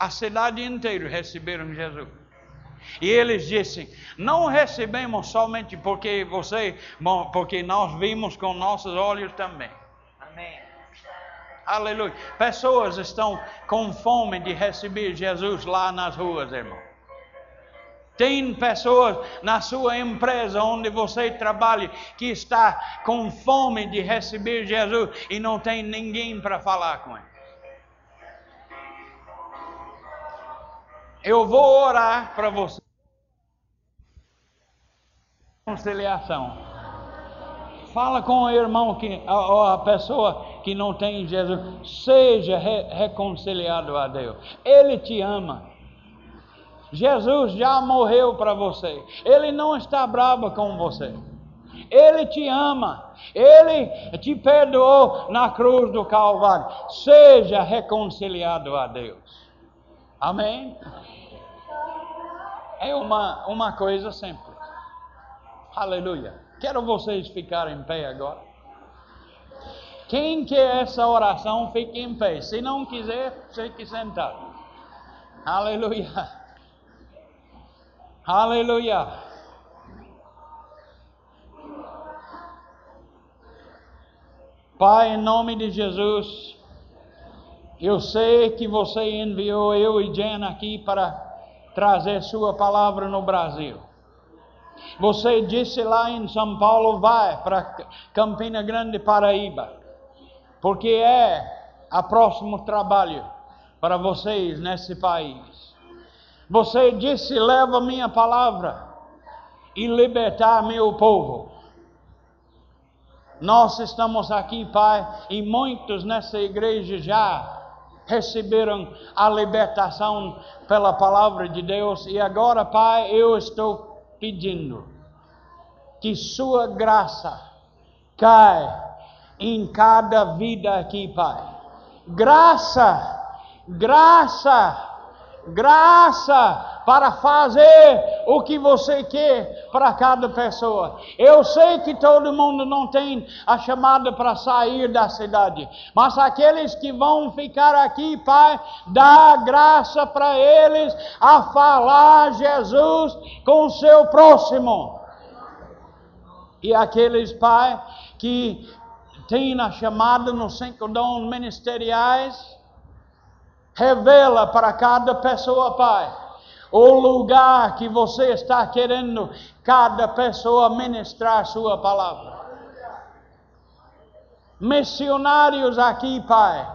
A cidade inteira receberam Jesus. E eles dizem: Não recebemos somente porque você, porque nós vimos com nossos olhos também. Amém. Aleluia. Pessoas estão com fome de receber Jesus lá nas ruas, irmão. Tem pessoas na sua empresa onde você trabalha que está com fome de receber Jesus e não tem ninguém para falar com ele. Eu vou orar para você. Conciliação. Fala com o irmão que a, a pessoa que não tem Jesus, seja re, reconciliado a Deus. Ele te ama. Jesus já morreu para você. Ele não está bravo com você. Ele te ama. Ele te perdoou na cruz do Calvário. Seja reconciliado a Deus. Amém? É uma, uma coisa simples. Aleluia. Quero vocês ficarem em pé agora. Quem quer essa oração, fique em pé. Se não quiser, fique sentado. Aleluia. Aleluia. Pai, em nome de Jesus, eu sei que você enviou eu e Jen aqui para trazer Sua palavra no Brasil. Você disse lá em São Paulo, vai para Campina Grande, Paraíba, porque é a próximo trabalho para vocês nesse país. Você disse, leva minha palavra e libertar meu povo. Nós estamos aqui, Pai, e muitos nessa igreja já receberam a libertação pela palavra de Deus, e agora, Pai, eu estou pedindo que Sua graça caia em cada vida aqui, Pai. Graça, graça, graça para fazer o que você quer para cada pessoa. Eu sei que todo mundo não tem a chamada para sair da cidade, mas aqueles que vão ficar aqui, Pai, dá graça para eles a falar Jesus com o seu próximo. E aqueles, Pai, que têm a chamada nos cinco dons ministeriais, revela para cada pessoa, Pai o lugar que você está querendo cada pessoa ministrar sua palavra. Missionários aqui, Pai,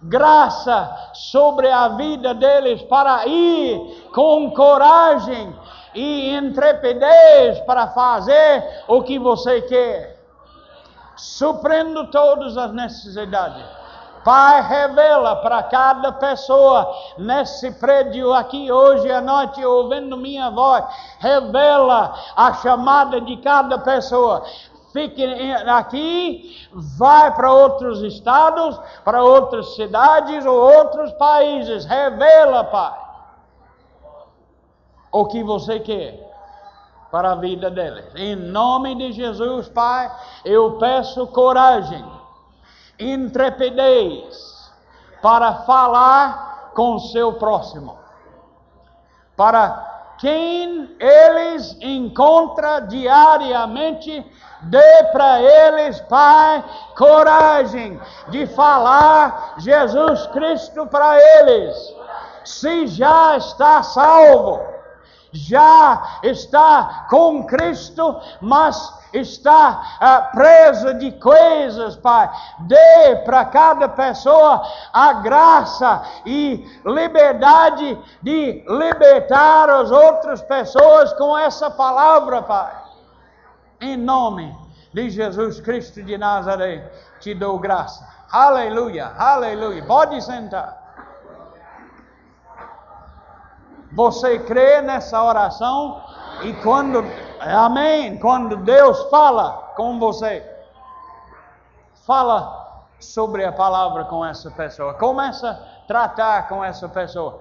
graça sobre a vida deles para ir com coragem e intrepidez para fazer o que você quer, suprindo todas as necessidades Pai, revela para cada pessoa nesse prédio aqui hoje à noite, ouvindo minha voz, revela a chamada de cada pessoa. Fique aqui, vai para outros estados, para outras cidades ou outros países. Revela, Pai, o que você quer para a vida deles. Em nome de Jesus, Pai, eu peço coragem intrepidez para falar com seu próximo. Para quem eles encontra diariamente, dê para eles, Pai, coragem de falar Jesus Cristo para eles. Se já está salvo, já está com Cristo, mas está uh, presa de coisas, Pai. Dê para cada pessoa a graça e liberdade de libertar as outras pessoas com essa palavra, Pai. Em nome de Jesus Cristo de Nazaré, te dou graça. Aleluia, aleluia. Pode sentar. Você crê nessa oração? E quando, amém, quando Deus fala com você, fala sobre a palavra com essa pessoa. Começa a tratar com essa pessoa.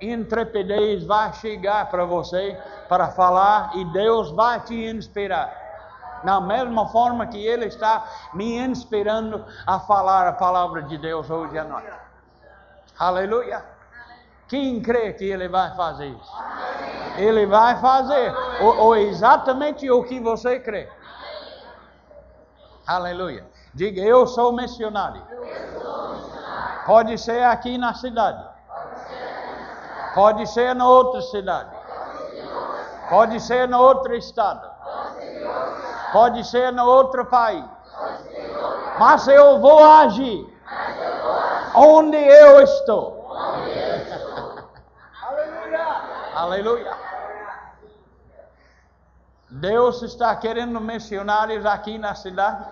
Intrepidez vai chegar para você para falar e Deus vai te inspirar. Na mesma forma que Ele está me inspirando a falar a palavra de Deus hoje à noite. Aleluia. Quem crê que Ele vai fazer isso? Ele vai fazer ou, ou exatamente o que você crê. Aleluia. Diga, eu sou missionário. Pode ser aqui na cidade. Pode ser na outra cidade. Pode ser no outro estado. Pode ser no outro país. Mas eu vou agir onde eu estou. Aleluia. Deus está querendo missionários aqui na cidade.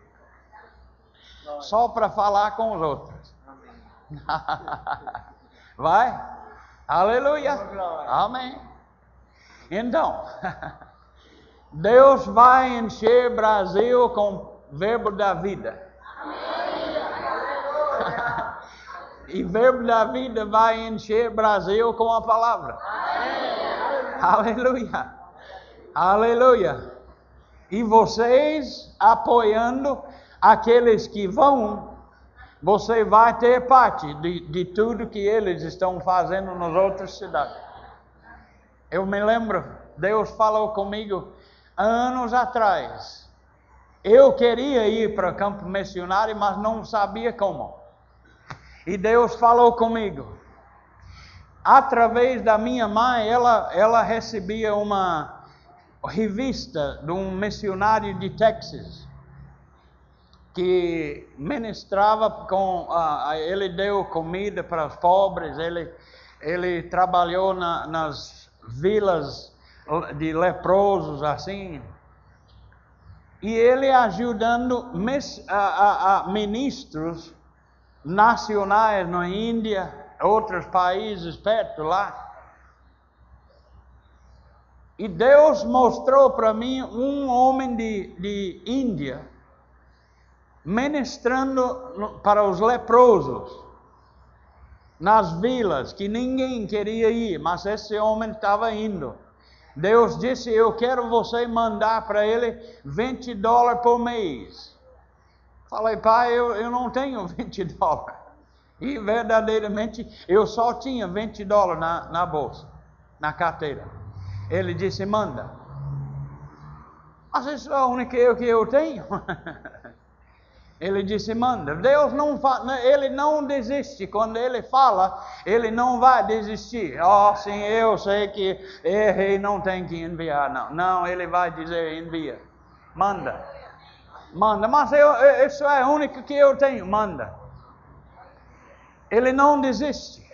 Só para falar com os outros. Vai? Aleluia. Amém. Então, Deus vai encher Brasil com verbo da vida. E verbo da vida vai encher Brasil com a palavra. Aleluia. Aleluia. E vocês apoiando aqueles que vão, você vai ter parte de, de tudo que eles estão fazendo nas outras cidades. Eu me lembro, Deus falou comigo anos atrás. Eu queria ir para campo missionário, mas não sabia como. E Deus falou comigo. Através da minha mãe, ela, ela recebia uma revista de um missionário de Texas que ministrava com ele deu comida para os pobres ele ele trabalhou na, nas vilas de leprosos assim e ele ajudando a, a ministros nacionais na Índia, outros países perto lá. E Deus mostrou para mim um homem de, de Índia ministrando para os leprosos nas vilas que ninguém queria ir, mas esse homem estava indo. Deus disse: Eu quero você mandar para ele 20 dólares por mês. Falei, pai, eu, eu não tenho 20 dólares. E verdadeiramente eu só tinha 20 dólares na, na bolsa, na carteira. Ele disse, manda. Mas isso é a única que eu tenho. Ele disse, manda. Deus não ele não desiste. Quando ele fala, ele não vai desistir. Oh, sim, eu sei que errei, não tem que enviar. Não, não ele vai dizer, envia. Manda. Manda. Mas eu, isso é o único que eu tenho. Manda. Ele não desiste.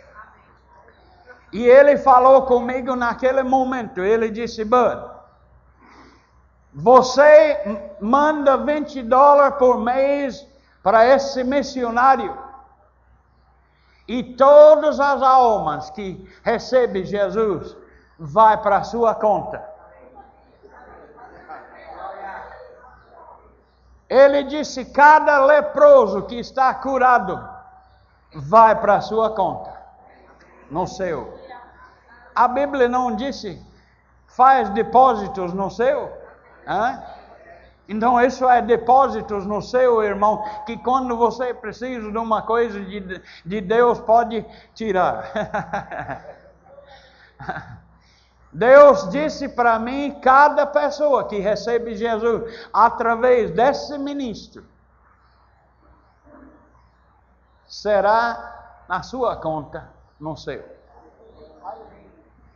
E ele falou comigo naquele momento. Ele disse, Bud, você manda 20 dólares por mês para esse missionário. E todas as almas que recebem Jesus vai para sua conta. Ele disse: cada leproso que está curado vai para a sua conta, no seu. A Bíblia não disse faz depósitos no seu? Hã? Então, isso é depósitos no seu irmão, que quando você precisa de uma coisa de, de Deus, pode tirar. Deus disse para mim: cada pessoa que recebe Jesus através desse ministro será na sua conta, no seu.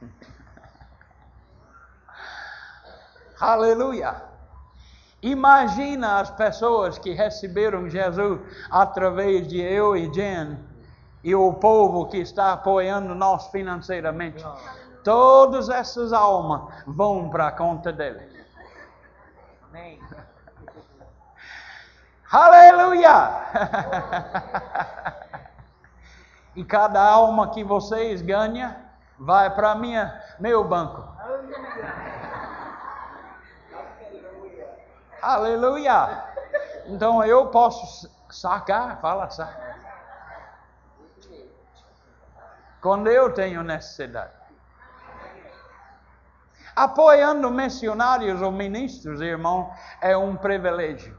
Aleluia! Imagina as pessoas que receberam Jesus através de eu e Jen e o povo que está apoiando nós financeiramente. Todas essas almas vão para a conta dele. Amém. Aleluia! e cada alma que vocês ganham vai para minha meu banco. Aleluia! Então eu posso sacar, fala sacar. Quando eu tenho necessidade. Apoiando missionários ou ministros, irmão, é um privilégio.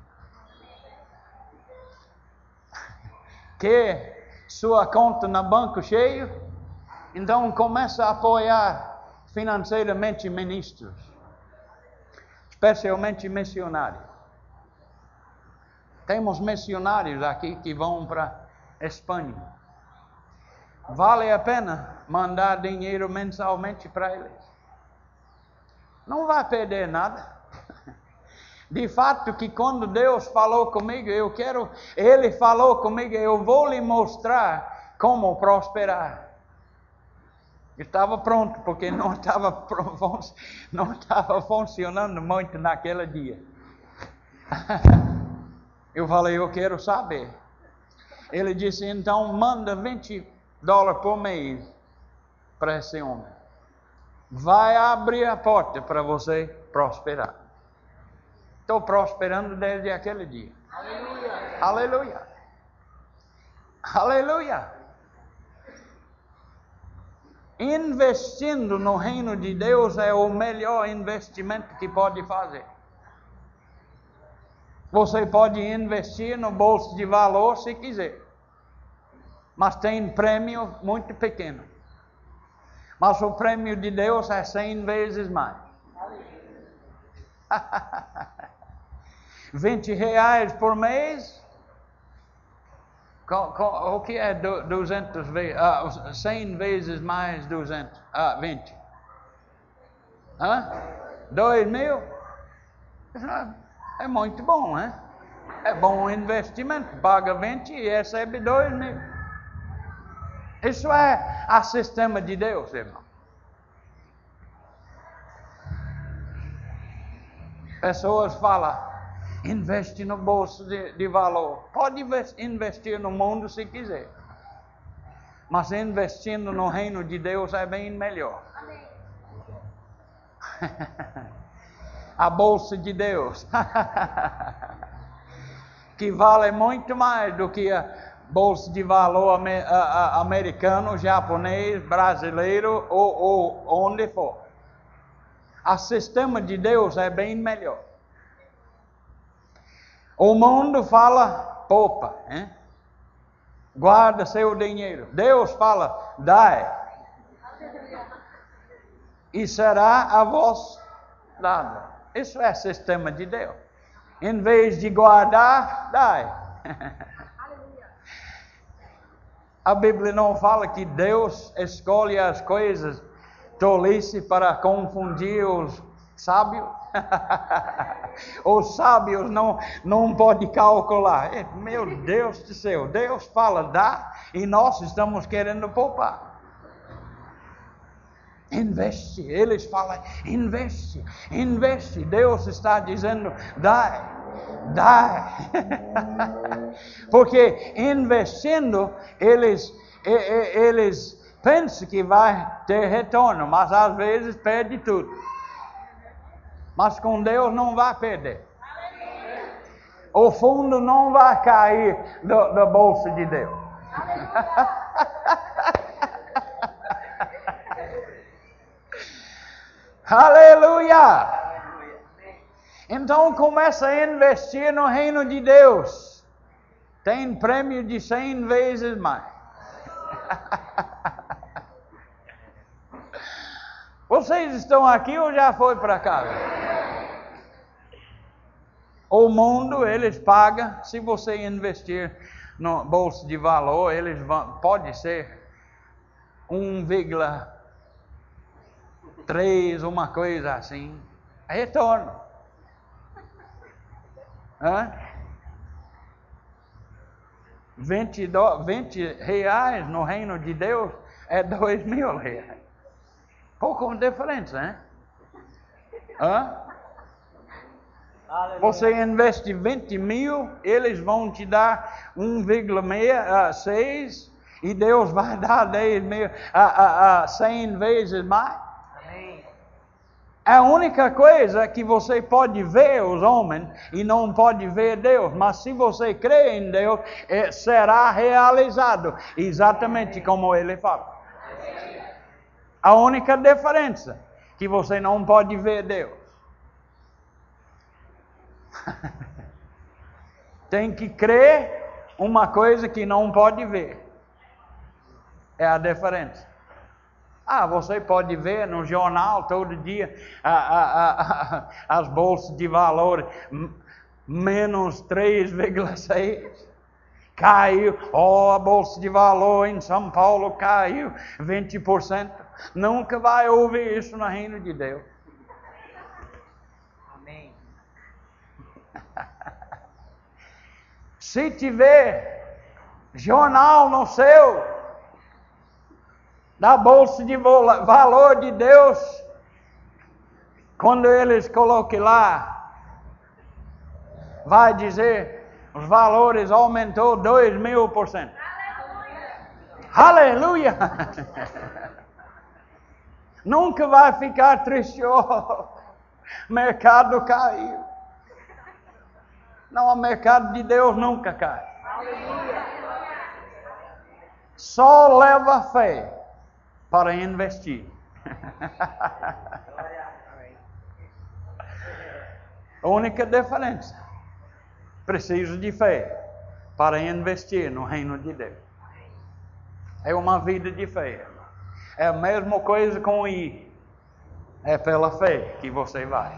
Que sua conta no banco cheio, então começa a apoiar financeiramente ministros, especialmente missionários. Temos missionários aqui que vão para Espanha. Vale a pena mandar dinheiro mensalmente para eles. Não vai perder nada. De fato que quando Deus falou comigo, eu quero, Ele falou comigo, eu vou lhe mostrar como prosperar. Estava pronto, porque não estava, não estava funcionando muito naquele dia. Eu falei, eu quero saber. Ele disse, então manda 20 dólares por mês para esse homem vai abrir a porta para você prosperar. Estou prosperando desde aquele dia. Aleluia. Aleluia. Aleluia. Investindo no reino de Deus é o melhor investimento que pode fazer. Você pode investir no bolso de valor se quiser, mas tem prêmio muito pequeno. Mas o prêmio de Deus é cem vezes mais. 20 reais por mês. O que é 200 vezes? Ah, 100 vezes mais 200? Ah, 20. Hã? 2 mil? É muito bom, né? É bom investimento. Paga 20 e recebe 2 mil. Isso é a sistema de Deus, irmão. Pessoas falam, investe no bolso de, de valor. Pode investir no mundo se quiser. Mas investindo no reino de Deus é bem melhor. a bolsa de Deus. que vale muito mais do que a bolsa de valor americano, japonês, brasileiro ou, ou onde for. O sistema de Deus é bem melhor. O mundo fala poupa, hein? guarda seu dinheiro. Deus fala, dai. E será a vós dado. Isso é sistema de Deus. Em vez de guardar, dai. A Bíblia não fala que Deus escolhe as coisas tolice para confundir os sábios. os sábios não, não podem calcular. É, meu Deus do céu, Deus fala, dá, e nós estamos querendo poupar. Investe, eles falam, investe, investe. Deus está dizendo, dá dá. Porque investindo, eles, eles pensam que vai ter retorno, mas às vezes perde tudo. Mas com Deus não vai perder. O fundo não vai cair do, do bolso de Deus. Aleluia! Então começa a investir no reino de Deus. Tem prêmio de cem vezes mais. Vocês estão aqui ou já foi para casa? O mundo, eles pagam, se você investir no bolso de valor, eles vão, pode ser 1,3, uma coisa assim. retorno. Hã? 20, do, 20 reais no reino de Deus é 2 mil reais. Pouco diferença, né? Hã? Você investe 20 mil, eles vão te dar 1,6 e Deus vai dar 10 mil, a, a, a 100 vezes mais. A única coisa que você pode ver os homens e não pode ver Deus, mas se você crê em Deus, é, será realizado exatamente como Ele fala. A única diferença que você não pode ver Deus. Tem que crer uma coisa que não pode ver. É a diferença. Ah, você pode ver no jornal todo dia a, a, a, as bolsas de valor menos 3,6. Caiu, oh, a bolsa de valor em São Paulo caiu 20%. Nunca vai ouvir isso no reino de Deus. Amém. Se tiver jornal no seu, da bolsa de valor de Deus, quando eles coloquem lá, vai dizer, os valores aumentou dois mil por cento. Aleluia! Nunca vai ficar triste, oh, mercado caiu. Não, o mercado de Deus nunca cai. Só leva fé para investir. A única diferença. Preciso de fé para investir no reino de Deus. É uma vida de fé. É a mesma coisa com ir. É pela fé que você vai.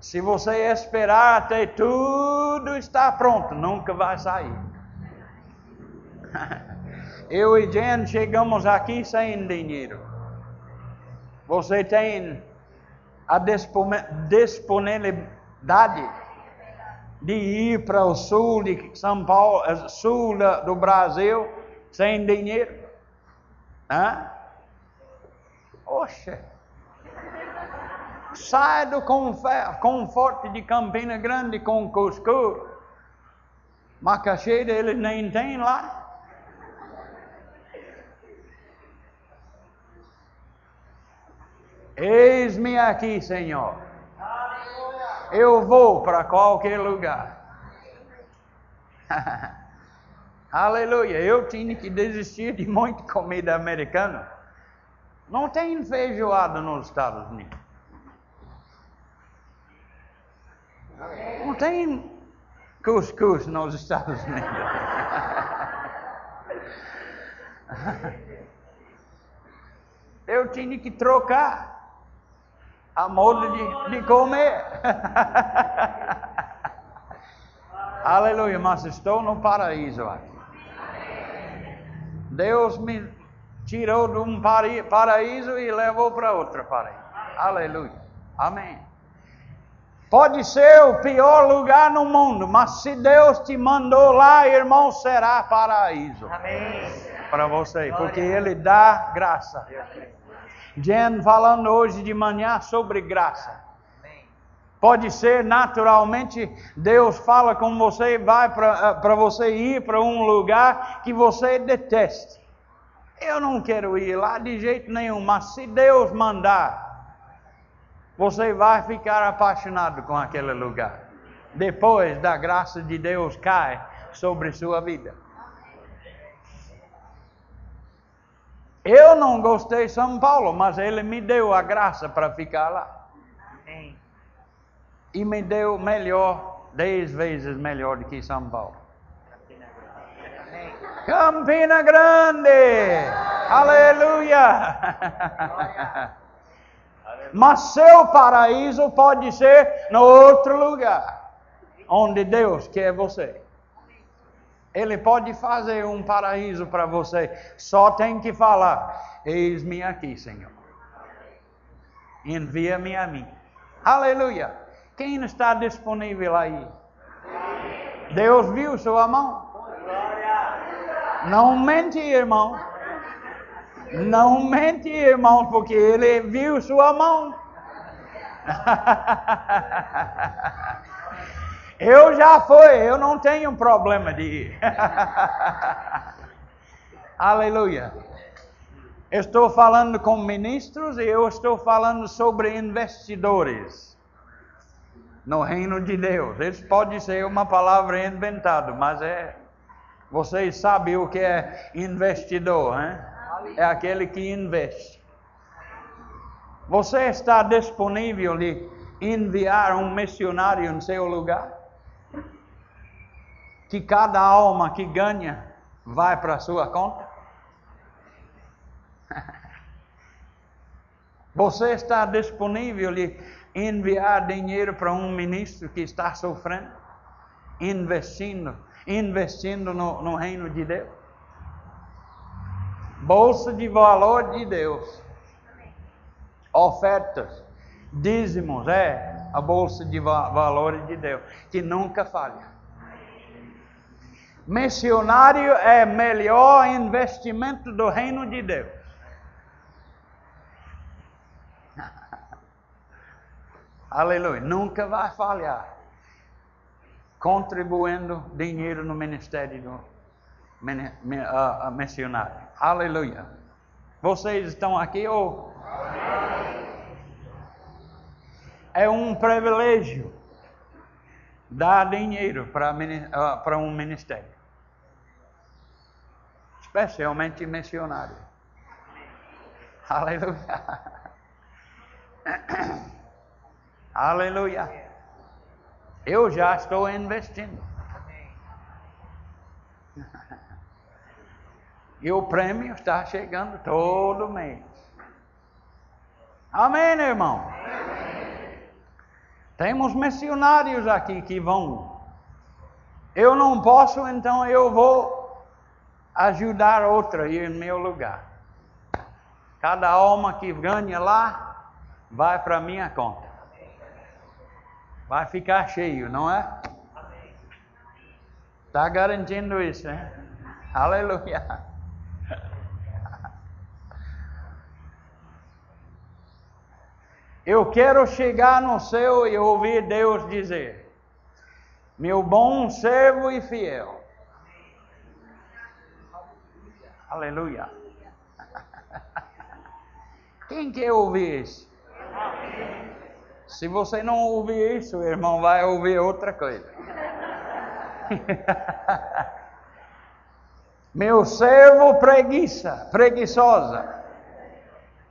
Se você esperar até tudo estar pronto, nunca vai sair. Eu e Jen chegamos aqui sem dinheiro. Você tem a disponibilidade de ir para o sul de São Paulo, eh, sul do Brasil, sem dinheiro? Hã? Oxe! Sai do conforto de Campina Grande com cuscuz. Macaxeira ele nem tem lá. Eis-me aqui, Senhor. Eu vou para qualquer lugar. Aleluia. Eu tinha que desistir de muita comida americana. Não tem feijoada nos Estados Unidos. Não tem cuscuz nos Estados Unidos. Eu tinha que trocar a modo de, de comer. Aleluia, mas estou no paraíso aqui. Deus me tirou de um paraíso e levou para outro paraíso. Aleluia. Amém. Pode ser o pior lugar no mundo, mas se Deus te mandou lá, irmão, será paraíso. Amém. Para você, porque Ele dá graça. Jen falando hoje de manhã sobre graça. Pode ser naturalmente, Deus fala com você, vai para eh, você ir para um lugar que você deteste. Eu não quero ir lá de jeito nenhum, mas se Deus mandar, você vai ficar apaixonado com aquele lugar. Depois da graça de Deus cai sobre sua vida. Eu não gostei de São Paulo, mas ele me deu a graça para ficar lá. Amém. E me deu melhor, dez vezes melhor do que São Paulo. Campina Grande! Aleluia! Mas seu paraíso pode ser no outro lugar, onde Deus quer você. Ele pode fazer um paraíso para você. Só tem que falar: Eis-me aqui, Senhor. envia-me a mim. Aleluia. Quem está disponível aí? Deus viu sua mão? Não mente, irmão. Não mente, irmão, porque ele viu sua mão. eu já fui, eu não tenho problema de ir. Aleluia. Estou falando com ministros e eu estou falando sobre investidores no reino de Deus. Isso pode ser uma palavra inventada, mas é. Vocês sabem o que é investidor, hein? É aquele que investe. Você está disponível de enviar um missionário em seu lugar? Que cada alma que ganha vai para a sua conta? Você está disponível de enviar dinheiro para um ministro que está sofrendo? Investindo, investindo no, no reino de Deus? Bolsa de valor de Deus. Ofertas, dízimos, é a bolsa de valores de Deus, que nunca falha. Missionário é melhor investimento do reino de Deus. Aleluia. Nunca vai falhar. Contribuindo dinheiro no ministério do missionário. Aleluia. Vocês estão aqui ou? É um privilégio dar dinheiro para um ministério. Especialmente missionário. Aleluia. Aleluia. Eu já estou investindo. E o prêmio está chegando todo mês. Amém, irmão? Temos missionários aqui que vão. Eu não posso, então eu vou ajudar outra ir em meu lugar. Cada alma que ganha lá vai para minha conta. Vai ficar cheio, não é? Está garantindo isso, né? Aleluia. Eu quero chegar no céu e ouvir Deus dizer: Meu bom servo e fiel. Aleluia. Quem quer ouvir isso? Se você não ouvir isso, o irmão vai ouvir outra coisa. Meu servo preguiça, preguiçosa.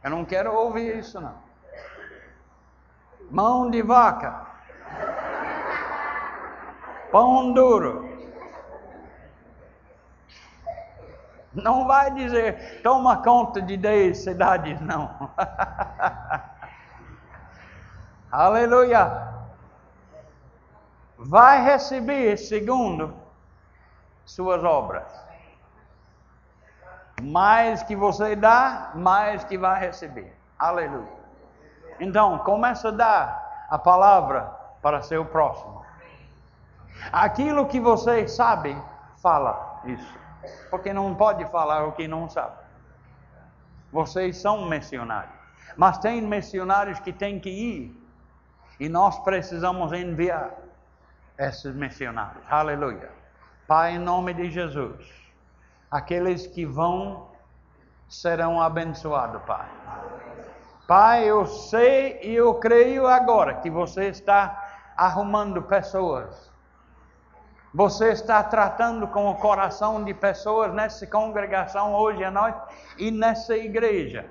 Eu não quero ouvir isso não. Mão de vaca. Pão duro. Não vai dizer, toma conta de 10 cidades, não. Aleluia. Vai receber segundo suas obras. Mais que você dá, mais que vai receber. Aleluia. Então, começa a dar a palavra para seu próximo. Aquilo que você sabe, fala isso. Porque não pode falar o que não sabe. Vocês são missionários. Mas tem missionários que têm que ir e nós precisamos enviar esses missionários. Aleluia. Pai, em nome de Jesus, aqueles que vão serão abençoados, Pai. Pai, eu sei e eu creio agora que você está arrumando pessoas. Você está tratando com o coração de pessoas nessa congregação hoje à noite e nessa igreja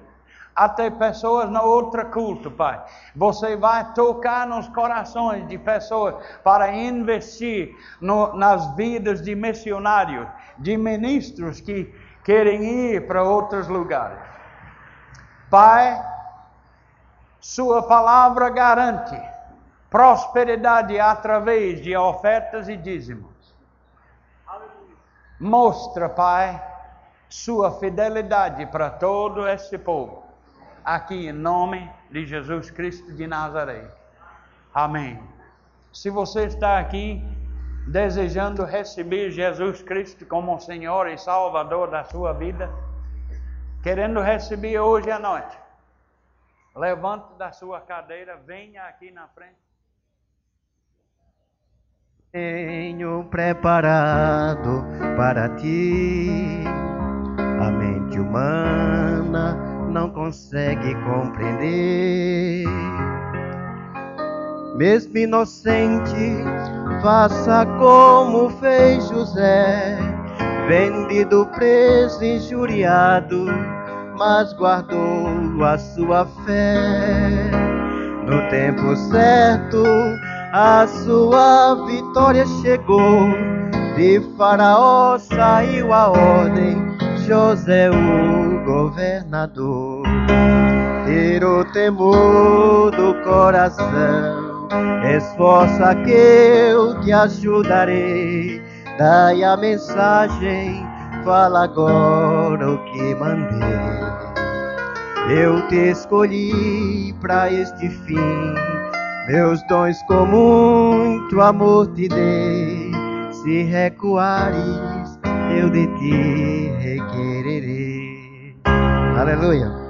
até pessoas no outro culto, Pai. Você vai tocar nos corações de pessoas para investir no, nas vidas de missionários, de ministros que querem ir para outros lugares. Pai, Sua palavra garante prosperidade através de ofertas e dízimos. Mostra, Pai, Sua fidelidade para todo esse povo aqui em nome de Jesus Cristo de Nazaré. Amém. Se você está aqui desejando receber Jesus Cristo como Senhor e Salvador da sua vida, querendo receber hoje à noite, levante da sua cadeira, venha aqui na frente. Tenho preparado para ti a mente humana não consegue compreender. Mesmo inocente, faça como fez José, vendido, preso, injuriado, mas guardou a sua fé. No tempo certo, a sua vitória chegou. De Faraó saiu a ordem, José o governador. Ter o temor do coração, esforça que eu te ajudarei. Dai a mensagem, fala agora o que mandei. Eu te escolhi para este fim meus dons com muito amor te dei. Se recuares, eu de ti requererei. Aleluia.